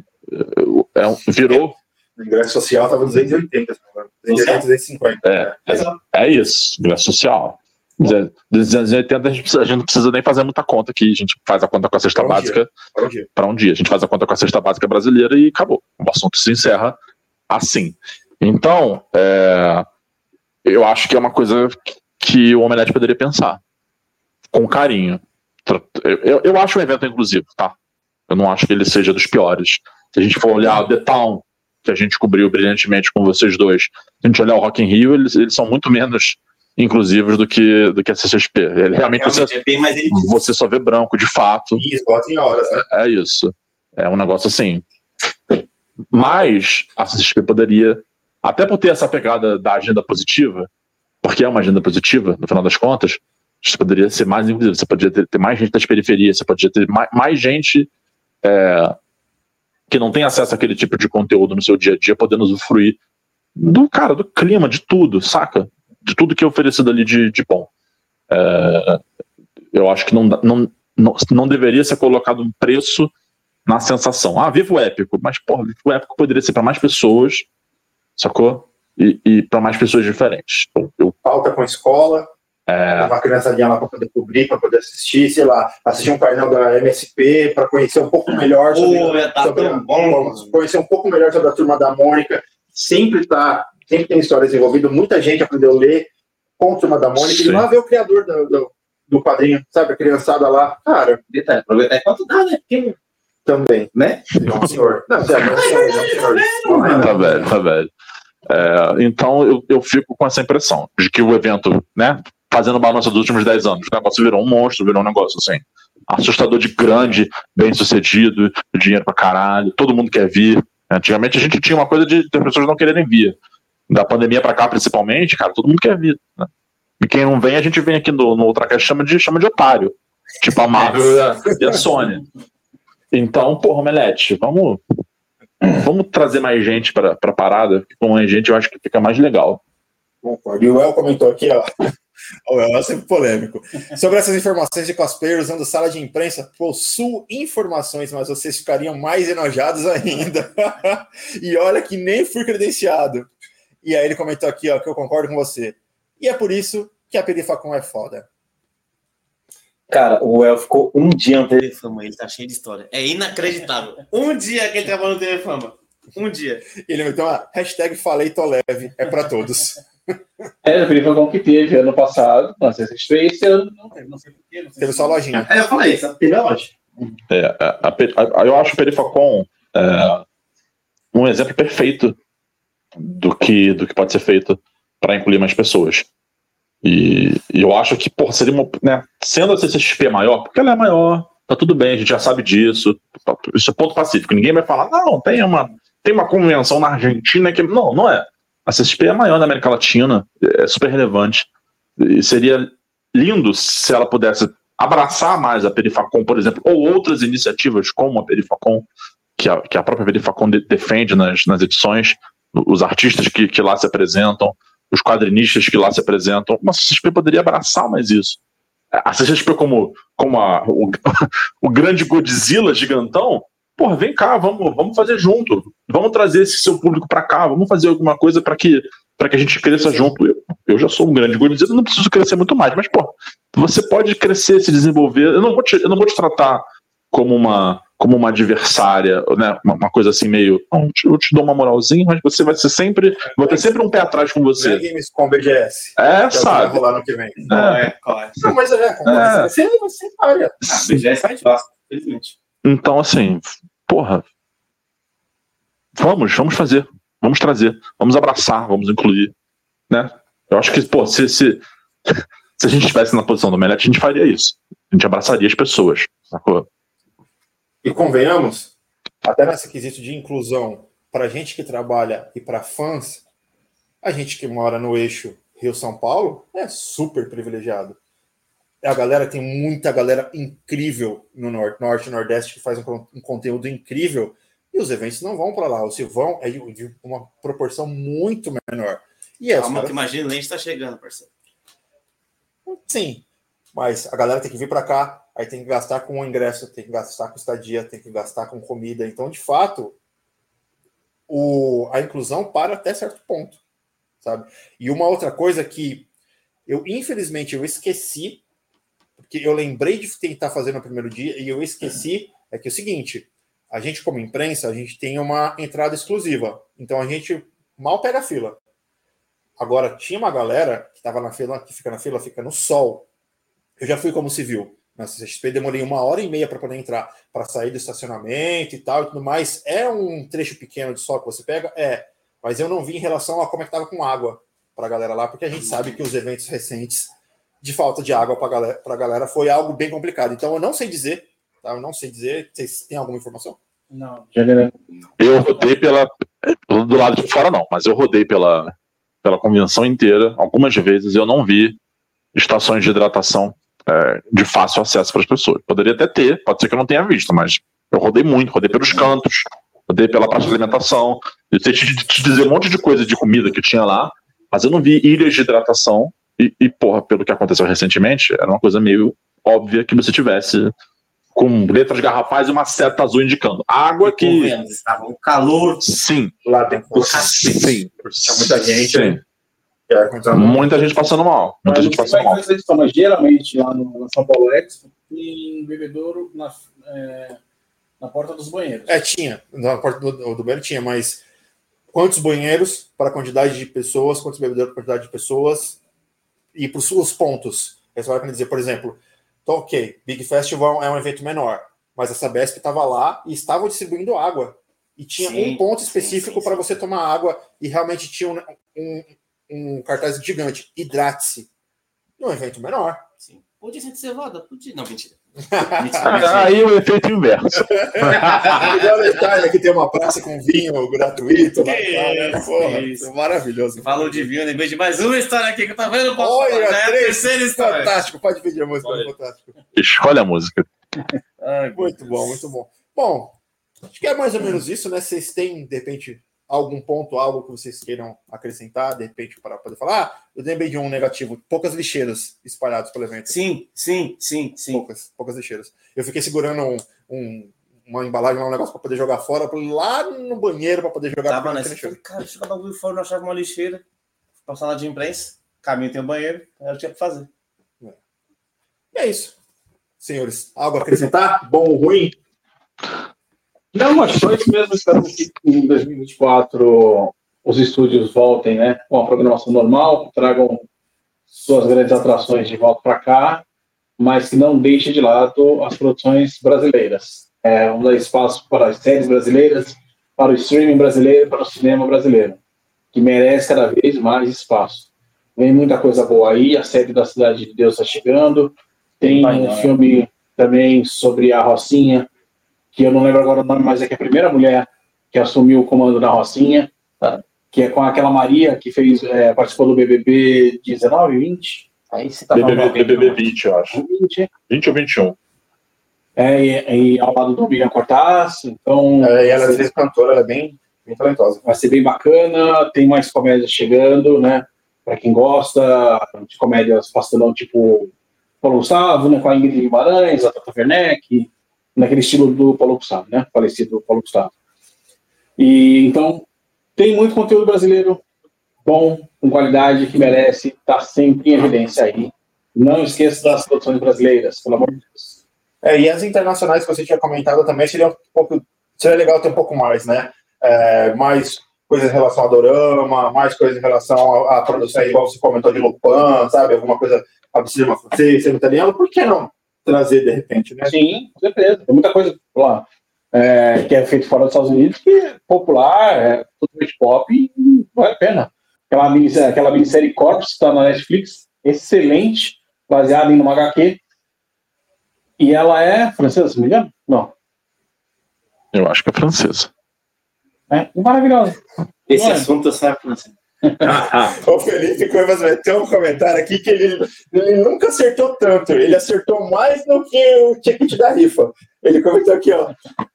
É, um, virou. O ingresso social estava 280, se não me engano. 280, 250. É, é, é isso, ingresso social. 280 a gente, a gente não precisa nem fazer muita conta aqui. A gente faz a conta com a cesta pra básica um para um dia. A gente faz a conta com a cesta básica brasileira e acabou. O assunto se encerra assim. Então, é, eu acho que é uma coisa que o Omelete poderia pensar com carinho. Eu, eu acho um evento inclusivo, tá? Eu não acho que ele seja dos piores. Se a gente for olhar o The Town, que a gente cobriu brilhantemente com vocês dois, se a gente olhar o Rock in Rio, eles, eles são muito menos inclusivos do que, do que a CCXP. Ele, realmente, realmente você, é bem você só vê branco, de fato. Isso, bota em horas, né? É isso. É um negócio assim. Mas a CCXP poderia, até por ter essa pegada da agenda positiva, porque é uma agenda positiva, no final das contas, você poderia ser mais inclusivo, você poderia ter, ter mais gente das periferias, você poderia ter mais, mais gente é, que não tem acesso àquele tipo de conteúdo no seu dia a dia, podendo usufruir do cara, do clima, de tudo, saca? De tudo que é oferecido ali de, de bom. É, eu acho que não, não, não, não deveria ser colocado um preço na sensação. Ah, vivo épico, mas porra, vivo épico poderia ser para mais pessoas, sacou? E, e para mais pessoas diferentes. Então, eu, Falta com a escola, é... uma criançadinha lá para poder cobrir, para poder assistir, sei lá, assistir um painel da MSP para conhecer um pouco melhor sobre, oh, tá sobre bom. conhecer um pouco melhor sobre a turma da Mônica. Sempre está sempre tem histórias envolvidas, muita gente aprendeu a ler com Turma da Mônica, Sim. e lá ver o criador do, do, do, quadrinho, sabe, a criançada lá, cara. Detalhe, aproveitar enquanto dá, né? Porque... Também. Né? Não, senhor. Não, senhor, não, senhor, não, senhor. Tá velho, tá velho. É, então eu, eu fico com essa impressão de que o evento, né, fazendo balança dos últimos 10 anos, o negócio virou um monstro, virou um negócio assim, assustador de grande, bem sucedido, dinheiro pra caralho, todo mundo quer vir. Antigamente a gente tinha uma coisa de, de pessoas não quererem vir da pandemia para cá, principalmente, cara, todo mundo quer vir. Né? E quem não vem, a gente vem aqui no, no Ultracast chama de, chama de otário. Tipo a Marvel e a, e a Sony. Então, porra, Melete, vamos, vamos trazer mais gente para a parada, com mais gente eu acho que fica mais legal. Concordo. E o El comentou aqui, ó. O El é sempre polêmico. Sobre essas informações de cosplayer usando sala de imprensa, possuo informações, mas vocês ficariam mais enojados ainda. e olha que nem fui credenciado. E aí ele comentou aqui, ó, que eu concordo com você. E é por isso que a Perifacom é foda. Cara, o El ficou um dia no TV Fama, ele tá cheio de história. É inacreditável. Um dia que ele trabalhou no TV Fama. Um dia. Ele meteu uma hashtag falei tô leve, é pra todos. É, o Perifacom que teve ano passado, não sei se estreia esse ano, não teve, não sei porquê. Sei teve só a lojinha. É, eu falei, só teve a loja. É, a, a, a, eu acho o Perifacom é, um exemplo perfeito do que, do que pode ser feito para incluir mais pessoas. E, e, eu acho que, pô, seria uma. Né, sendo a CCXP maior, porque ela é maior, tá tudo bem, a gente já sabe disso. Isso é ponto pacífico. Ninguém vai falar, não, tem uma, tem uma convenção na Argentina que. Não, não é. A CCXP é maior na América Latina, é super relevante. E seria lindo se ela pudesse abraçar mais a Perifacom, por exemplo, ou outras iniciativas como a Perifacom, que a, que a própria Perifacom de, defende nas, nas edições, os artistas que, que lá se apresentam, os quadrinistas que lá se apresentam. Uma CCXP poderia abraçar mais isso. A CCXP como, como a, o, o grande Godzilla gigantão, porra, vem cá, vamos, vamos fazer junto. Vamos trazer esse seu público para cá, vamos fazer alguma coisa para que para que a gente cresça junto. Eu, eu já sou um grande Godzilla, não preciso crescer muito mais, mas pô, você pode crescer, se desenvolver. Eu não vou te, eu não vou te tratar como uma como uma adversária, né? Uma, uma coisa assim meio, eu te, eu te dou uma moralzinha, mas você vai ser sempre, vai ter sempre um pé atrás com você. Games com BGS. É, que sabe? Vai rolar no que vem. Não, é, claro. Não, mas é, com É. você, você paga. Ah, BGS faz fácil, felizmente. Então, assim, porra, vamos, vamos fazer, vamos trazer, vamos abraçar, vamos incluir, né? Eu acho que, pô, se, se, se a gente estivesse na posição do Melete, a gente faria isso. A gente abraçaria as pessoas, sacou? E convenhamos, até nesse quesito de inclusão, para gente que trabalha e para fãs, a gente que mora no eixo Rio-São Paulo é super privilegiado. A galera tem muita galera incrível no norte, norte e nordeste que faz um, um conteúdo incrível e os eventos não vão para lá. Ou se vão, é de, uma proporção muito menor. E é, Calma, que imagina, o Lente tá chegando, parceiro. Sim, mas a galera tem que vir para cá, aí tem que gastar com o ingresso, tem que gastar com estadia, tem que gastar com comida. Então, de fato, o, a inclusão para até certo ponto, sabe? E uma outra coisa que eu, infelizmente, eu esqueci, porque eu lembrei de tentar fazer no primeiro dia e eu esqueci, é que é o seguinte, a gente como imprensa, a gente tem uma entrada exclusiva, então a gente mal pega a fila. Agora, tinha uma galera que estava na fila, que fica na fila, fica no sol. Eu já fui como civil. Na CCXP demorei uma hora e meia para poder entrar, para sair do estacionamento e tal e tudo mais. É um trecho pequeno de sol que você pega? É. Mas eu não vi em relação a como é que tava com água para a galera lá, porque a gente sabe que os eventos recentes de falta de água para galera, a galera foi algo bem complicado. Então eu não sei dizer, tá? Eu não sei dizer. Vocês têm alguma informação? Não. Eu rodei pela. Do lado de fora, não, mas eu rodei pela, pela convenção inteira. Algumas vezes eu não vi estações de hidratação é, de fácil acesso para as pessoas. Poderia até ter, pode ser que eu não tenha visto, mas eu rodei muito, rodei pelos cantos, rodei pela parte de alimentação. Eu sei te, te dizer um monte de coisa de comida que tinha lá, mas eu não vi ilhas de hidratação. E, e, porra, pelo que aconteceu recentemente, era uma coisa meio óbvia que você tivesse com letras garrafais e uma seta azul indicando água que. Estava um calor. Sim. Lá tem Sim. Tinha muita gente, Sim. É, então, Muita gente passando mal. Muita gente passando é mal. essa mas geralmente lá no, na São Paulo Expo, em Bebedouro, na, é, na porta dos banheiros. É, tinha. Na porta do, do banheiro tinha, mas quantos banheiros para a quantidade de pessoas, quantos bebedouros para a quantidade de pessoas e para os pontos. Aí você vai me dizer, por exemplo, tá ok, Big Festival é um evento menor, mas a Sabesp estava lá e estavam distribuindo água. E tinha Sim, um ponto específico para você tomar água e realmente tinha um, um, um cartaz gigante, hidrate-se. Num evento menor. Sim. Podia ser de cevada? Podia. Não, mentira. Ah, mentira. Aí o efeito inverso. Melhor detalhe é que tem uma praça com vinho gratuito. cara. isso, Porra, isso. maravilhoso. Falou de vinho, lembrei de mais uma história aqui que eu tava vendo. Olha, é a três. terceira história. Fantástico, pode pedir a música, Olha. fantástico. Escolhe a música. Ai, Muito bom, muito bom. Bom, acho que é mais ou menos isso, né? Vocês têm, de repente, algum ponto, algo que vocês queiram acrescentar, de repente, para poder falar? Ah, eu lembrei de um negativo, poucas lixeiras espalhadas pelo evento. Sim, sim, sim, sim. Poucas, poucas lixeiras. Eu fiquei segurando um, um- uma embalagem, um negócio para poder jogar fora, lá no banheiro para poder jogar Tava nessa. Falei, cara, deixa eu jogar o bagulho fora, não achava uma lixeira. Fui pra sala de imprensa, caminho tem o banheiro, aí eu tinha que fazer. E é isso. Senhores, algo a acrescentar? Bom ou ruim? Não, mas só isso mesmo. Esperamos que em 2024 os estúdios voltem né, com a programação normal, tragam suas grandes atrações de volta para cá, mas que não deixe de lado as produções brasileiras. É, um dar espaço para as séries brasileiras, para o streaming brasileiro, para o cinema brasileiro, que merece cada vez mais espaço. Vem muita coisa boa aí, a série da Cidade de Deus está chegando, tem um né? filme também sobre a Rocinha, que eu não lembro agora o nome, mas é que é a primeira mulher que assumiu o comando da Rocinha, tá? que é com aquela Maria que fez, é, participou do BBB 19, 20, Aí você tá falando BBB, BBB não- 20, eu acho. 20. 20 ou 21. É, e, e ao lado do Miriam Cortaz, então É, e ela às vezes cantora, ela é bem, bem talentosa. vai ser bem bacana. Tem mais comédias chegando, né? Pra quem gosta de comédias pastelão, tipo Paulo Gustavo, né? Com a Ingrid Guimarães, a Tata Werneck, naquele estilo do Paulo Gustavo, né? Falecido Paulo Gustavo. E então tem muito conteúdo brasileiro bom, com qualidade, que merece, tá sempre em evidência aí. Não esqueça das produções brasileiras, pelo amor de Deus. É, e as internacionais que você tinha comentado também seria um pouco. Seria legal ter um pouco mais, né? É, mais coisas em relação a dorama, mais coisas em relação à, produção, igual você comentou de Lupin, sabe? Alguma coisa a cinema francês, cinema italiano, por que não trazer de repente, né? Sim, com certeza. Tem muita coisa lá é, que é feito fora dos Estados Unidos que é popular, é totalmente pop e vale a pena. Aquela minissérie, aquela minissérie Corpse está na Netflix, excelente, baseada em uma HQ. E ela é francesa, se não me engano? Não. Eu acho que é francesa. É maravilhosa. Esse assunto eu saio você. O Felipe Cuevas meteu um comentário aqui que ele, ele nunca acertou tanto. Ele acertou mais do que o ticket da rifa. Ele comentou aqui, ó.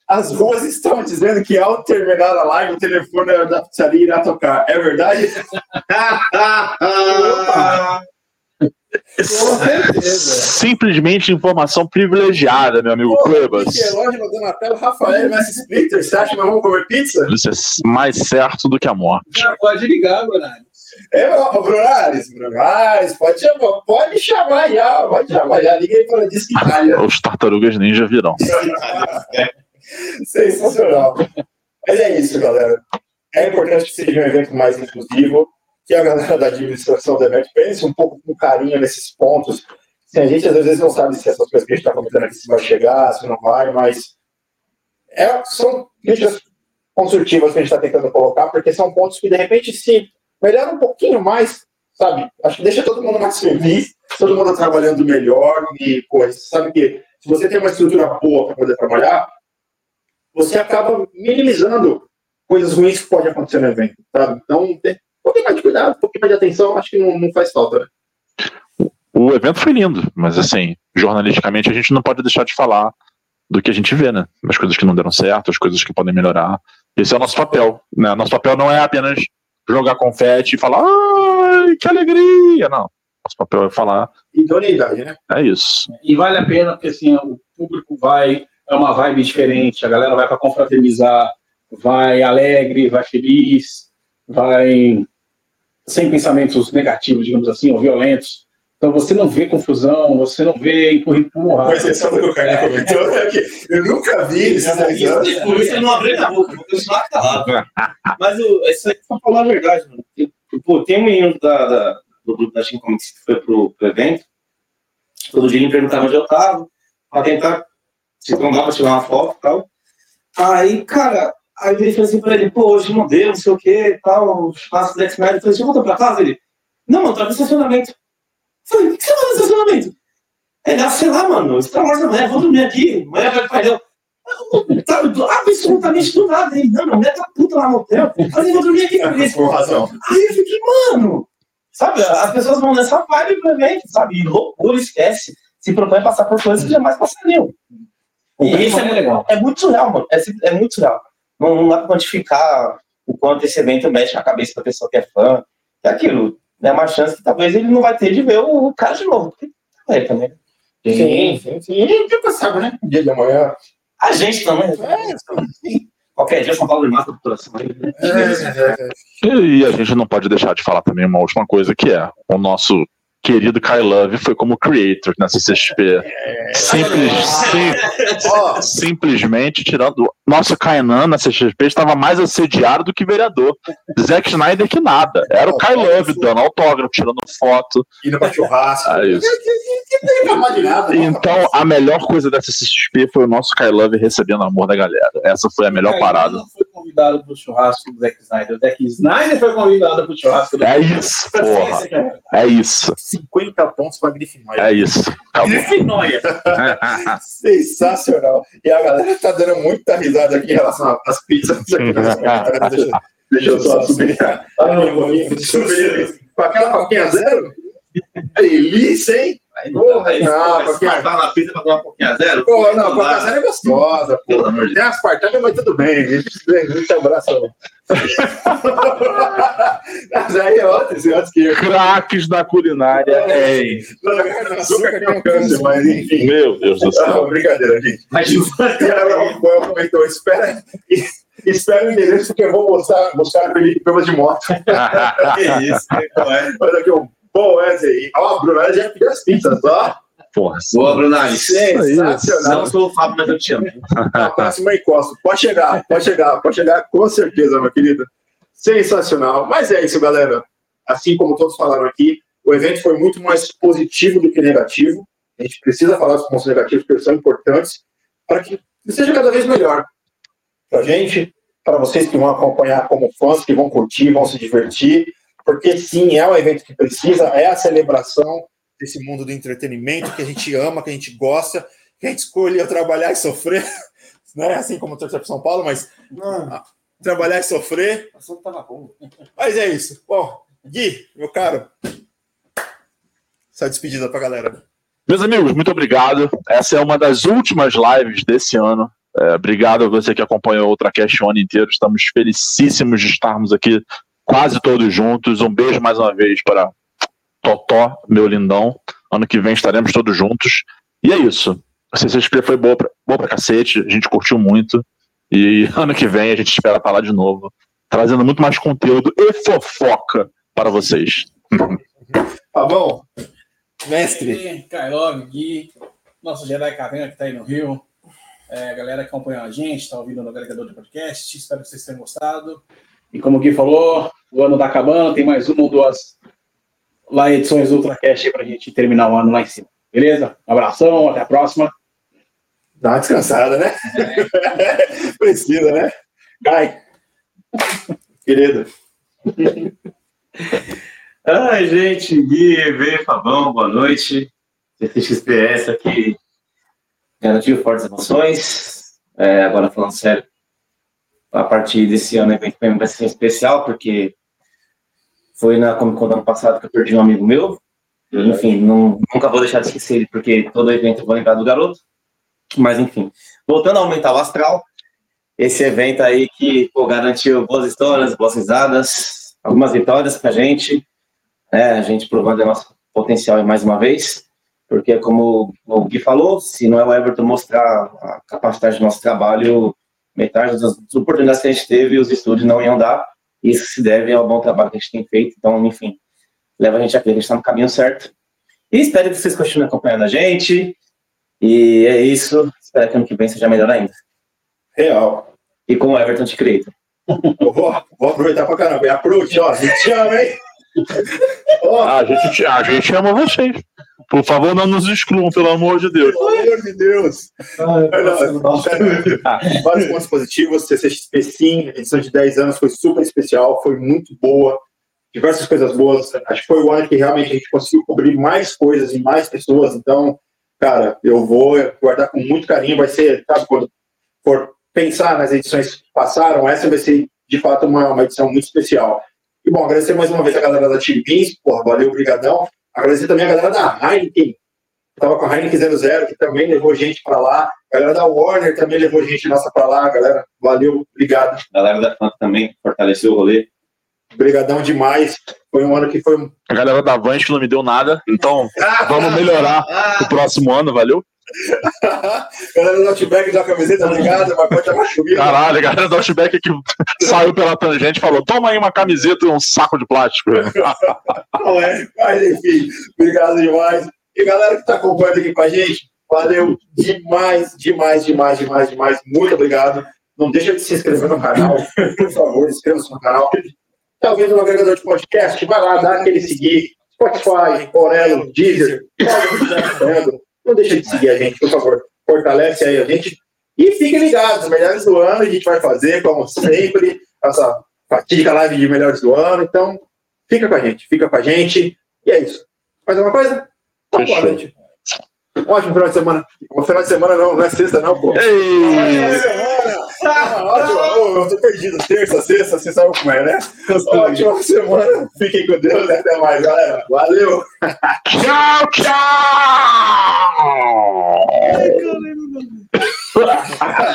As ruas estão dizendo que ao terminar a live, o telefone da pizzaria irá tocar. É verdade? Simplesmente informação privilegiada, meu amigo Cuevas. Michelangelo, Donatello, Rafael, Messi Splitter. Você acha que nós vamos comer pizza? Isso é mais certo do que a morte. Já pode ligar, Bonari. É, Bruno Ares, pode chamar, pode chamar já, pode chamar já. Liga aí para Disque Itália. Os tartarugas ninja virão. Sensacional. Mas é isso, galera. É importante que seja um evento mais inclusivo, que a galera da administração do evento pense um pouco com carinho nesses pontos. Assim, a gente às vezes não sabe se essas coisas que a gente está comentando aqui se vai chegar, se não vai, mas é, são críticas construtivas que a gente está tentando colocar, porque são pontos que, de repente, se melhora um pouquinho mais, sabe? Acho que deixa todo mundo mais feliz, todo mundo trabalhando melhor e, você sabe que se você tem uma estrutura boa para poder trabalhar, você acaba minimizando coisas ruins que podem acontecer no evento, sabe? Então, um pouquinho mais de cuidado, um pouquinho mais de atenção, acho que não, não faz falta, né? O evento foi lindo, mas assim, jornalisticamente a gente não pode deixar de falar do que a gente vê, né? As coisas que não deram certo, as coisas que podem melhorar. Esse é o nosso papel, né? Nosso papel não é apenas jogar confete e falar, ai, que alegria! Não. Nosso papel é falar, Idoneidade, né? é isso. E vale a pena, porque assim, o público vai, é uma vibe diferente, a galera vai para confraternizar, vai alegre, vai feliz, vai sem pensamentos negativos, digamos assim, ou violentos. Então você não vê confusão, você não vê empurra-empurra. Com exceção do que o Carne comentou, né, que eu nunca vi esses dois anos. Por isso eu não abri a boca, vou continuar calado. Mas o, isso aí pra falar a verdade, mano. Tem- Pô, tem um menino da, da- do grupo da Team Comics que foi pro, pro evento. Todo dia ele me perguntava onde eu tava, pra tentar se trombar pra tirar uma foto e tal. Aí, cara, aí ele falou assim pra ele, pô, hoje não deu, não sei o que e tal, espaço do X-Men. Eu falei, você voltou pra casa? Ele, não, mano, tá no estacionamento. Eu falei, o que você tá no estacionamento? Ele, ah, sei lá, mano, Star Wars amanhã, vou dormir aqui, amanhã vai pro painel. Tá, absolutamente do nada, hein? Não, a mulher tá puta lá no hotel. Mas eu vou dormir aqui, porque Com razão. Aí eu fiquei, mano, sabe, as pessoas vão nessa vibe pro evento, sabe? E loucura, esquece. Se propõe a passar por coisas que jamais passariam. E isso é, legal. é muito surreal, mano. É, é muito surreal. Não, não dá pra quantificar o quanto esse evento mexe na cabeça da pessoa que é fã. É aquilo. É uma chance que talvez ele não vai ter de ver o, o cara de novo. Porque é também. Sim, sim, sim. E nunca sabe, né? Dia de amanhã. A gente também. É, Qualquer dia São Paulo me mata por coração. é, é. E a gente não pode deixar de falar também uma última coisa, que é o nosso querido Kai Love foi como creator na CCXP. Simples, sim- Ó, simplesmente tirando. Nossa, Kainan na CCXP estava mais assediado do que vereador. Zack Snyder que nada. Era o Kai Love dando autógrafo, tirando foto. indo pra churrasco. É isso. Nada. Então, a melhor coisa dessa CCXP foi o nosso Kai Love recebendo o amor da galera. Essa foi a melhor parada. foi convidado pro churrasco do Zack Snyder. O Zack Snyder foi convidado pro churrasco do É isso, porra. É isso. 50 pontos pra Grifinória. É isso. Acabou. Grifinóia. Sensacional. E a galera tá dando muita risada aqui em relação às pizzas. deixa, deixa eu só subir. Ah, não, vou subir. Com aquela coquinha zero? Delícia, hein? Aí Porra, aí não, porque- vai na pizza pra tomar um pouquinho a zero? Pô, não, a Coca Zero é gostosa, pô. amor de Tem as partadas, mas tudo bem. A gente Muito abraço. Mas aí é outro, esse outro que eu. Craques da culinária. Ei, Açúcar tem um câncer, mas enfim. meu Deus do Não, céu. brincadeira, gente. Mas E aí, o Rafael comentou: espera, espera o endereço, porque eu vou buscar, buscar Felipe Pelas de moto. que isso, qual é? Olha aqui, um bom Wesley. Ó, a Bruna já pediu as pizzas, ó. Porra. Boa, Brunali. Sensacional. Não sou o Fábio, mas eu te amo. Na próxima encosto. Pode chegar, pode chegar, pode chegar, com certeza, meu querido. Sensacional. Mas é isso, galera. Assim como todos falaram aqui, o evento foi muito mais positivo do que negativo. A gente precisa falar dos pontos negativos, porque eles são importantes, para que seja cada vez melhor. Para a gente, para vocês que vão acompanhar como fãs, que vão curtir, vão se divertir, porque sim, é um evento que precisa, é a celebração desse mundo do entretenimento que a gente ama, que a gente gosta, que a gente escolheu trabalhar e sofrer, não é assim como torcer para São Paulo, mas Não, trabalhar e sofrer. o assunto bom. Mas é isso. Bom, Gui, meu caro, essa despedida para a galera. Meus amigos, muito obrigado. Essa é uma das últimas lives desse ano. É, obrigado a você que acompanhou o Ultracast o ano inteiro. Estamos felicíssimos de estarmos aqui quase todos juntos. Um beijo mais uma vez para Totó, meu lindão. Ano que vem estaremos todos juntos. E é isso. A CCXP foi boa pra, boa pra cacete, a gente curtiu muito. E ano que vem a gente espera estar lá de novo, trazendo muito mais conteúdo e fofoca para vocês. Tá bom? Mestre. Kailov, Gui, nosso Jedi Caverna que está aí no Rio, é, a galera que acompanha a gente, está ouvindo no agregador de podcast, espero que vocês tenham gostado. E como o Gui falou, o ano está acabando, tem mais uma ou duas lá edições do Ultracast aí para a gente terminar o ano lá em cima. Beleza? Um abração, até a próxima. Dá uma descansada, né? Precisa, né? Cai. Querido. Ai, gente, Gui, EV, Fabão, boa noite. CCXPS aqui garantiu fortes emoções. É, agora falando sério, a partir desse ano o evento vai ser especial, porque foi na Comic Con do ano passado que eu perdi um amigo meu. Enfim, não, nunca vou deixar de esquecer ele, porque todo evento eu vou lembrar do garoto. Mas enfim, voltando a aumentar o astral, esse evento aí que pô, garantiu boas histórias, boas risadas, algumas vitórias pra gente né, a gente provando o nosso potencial mais uma vez, porque como o Gui falou, se não é o Everton mostrar a capacidade do nosso trabalho, metade das oportunidades que a gente teve, os estúdios não iam dar, isso se deve ao bom trabalho que a gente tem feito, então, enfim, leva a gente a crer que a gente está no caminho certo. E espero que vocês continuem acompanhando a gente, e é isso, espero que ano que vem seja melhor ainda. Real. E com o Everton de Creator. Eu vou, vou aproveitar pra caramba. E approach, ó. A gente te ama, hein? Ó, A gente, te- a gente ama vocês. Por favor, não nos excluam, pelo amor de Deus. pelo amor de Deus. Vários pontos positivos. CCXP, sim, edição de 10 anos foi super especial, foi muito boa. Diversas coisas boas. Acho que foi o ano que realmente a gente conseguiu cobrir mais coisas e mais pessoas. Então, cara, eu vou guardar com muito carinho. Vai ser, sabe, quando for pensar nas edições que passaram, essa vai ser, de fato, uma, uma edição muito especial. E, bom, agradecer mais uma vez a galera da Beans, porra, valeu, brigadão. Agradecer também a galera da Heineken, Tava com a Heineken 00, que também levou gente para lá. A galera da Warner também levou gente nossa para lá. Galera, valeu, obrigado. A galera da Fanta também fortaleceu o rolê. Obrigadão demais. Foi um ano que foi. A galera da Vans que não me deu nada, então vamos melhorar o próximo ano, valeu? galera do Outback da camiseta, obrigado. Mas pode chamar. Caralho, a galera do Outback que saiu pela tangente e falou: toma aí uma camiseta e um saco de plástico. Não é, mas enfim, obrigado demais. E galera que está acompanhando aqui com a gente, valeu demais, demais, demais, demais, demais. Muito obrigado. Não deixa de se inscrever no canal, por favor, inscreva-se no canal. Talvez no agregador de podcast, vai lá, dá aquele seguir. Spotify, Orelo, Deezer, não deixa de seguir a gente, por favor. Fortalece aí a gente. E fiquem ligados, os melhores do ano a gente vai fazer, como sempre, essa fatídica live de melhores do ano. Então, fica com a gente, fica com a gente. E é isso. Mais alguma coisa? Então, boa noite. Ótimo final de semana. Um final de semana não, não é sexta, não, pô. Ei! Ótimo. Eu tô perdido. Terça, sexta, você sabe como é, né? Ótima semana. Fiquem com Deus. Até mais, galera. Valeu. Tchau, tchau.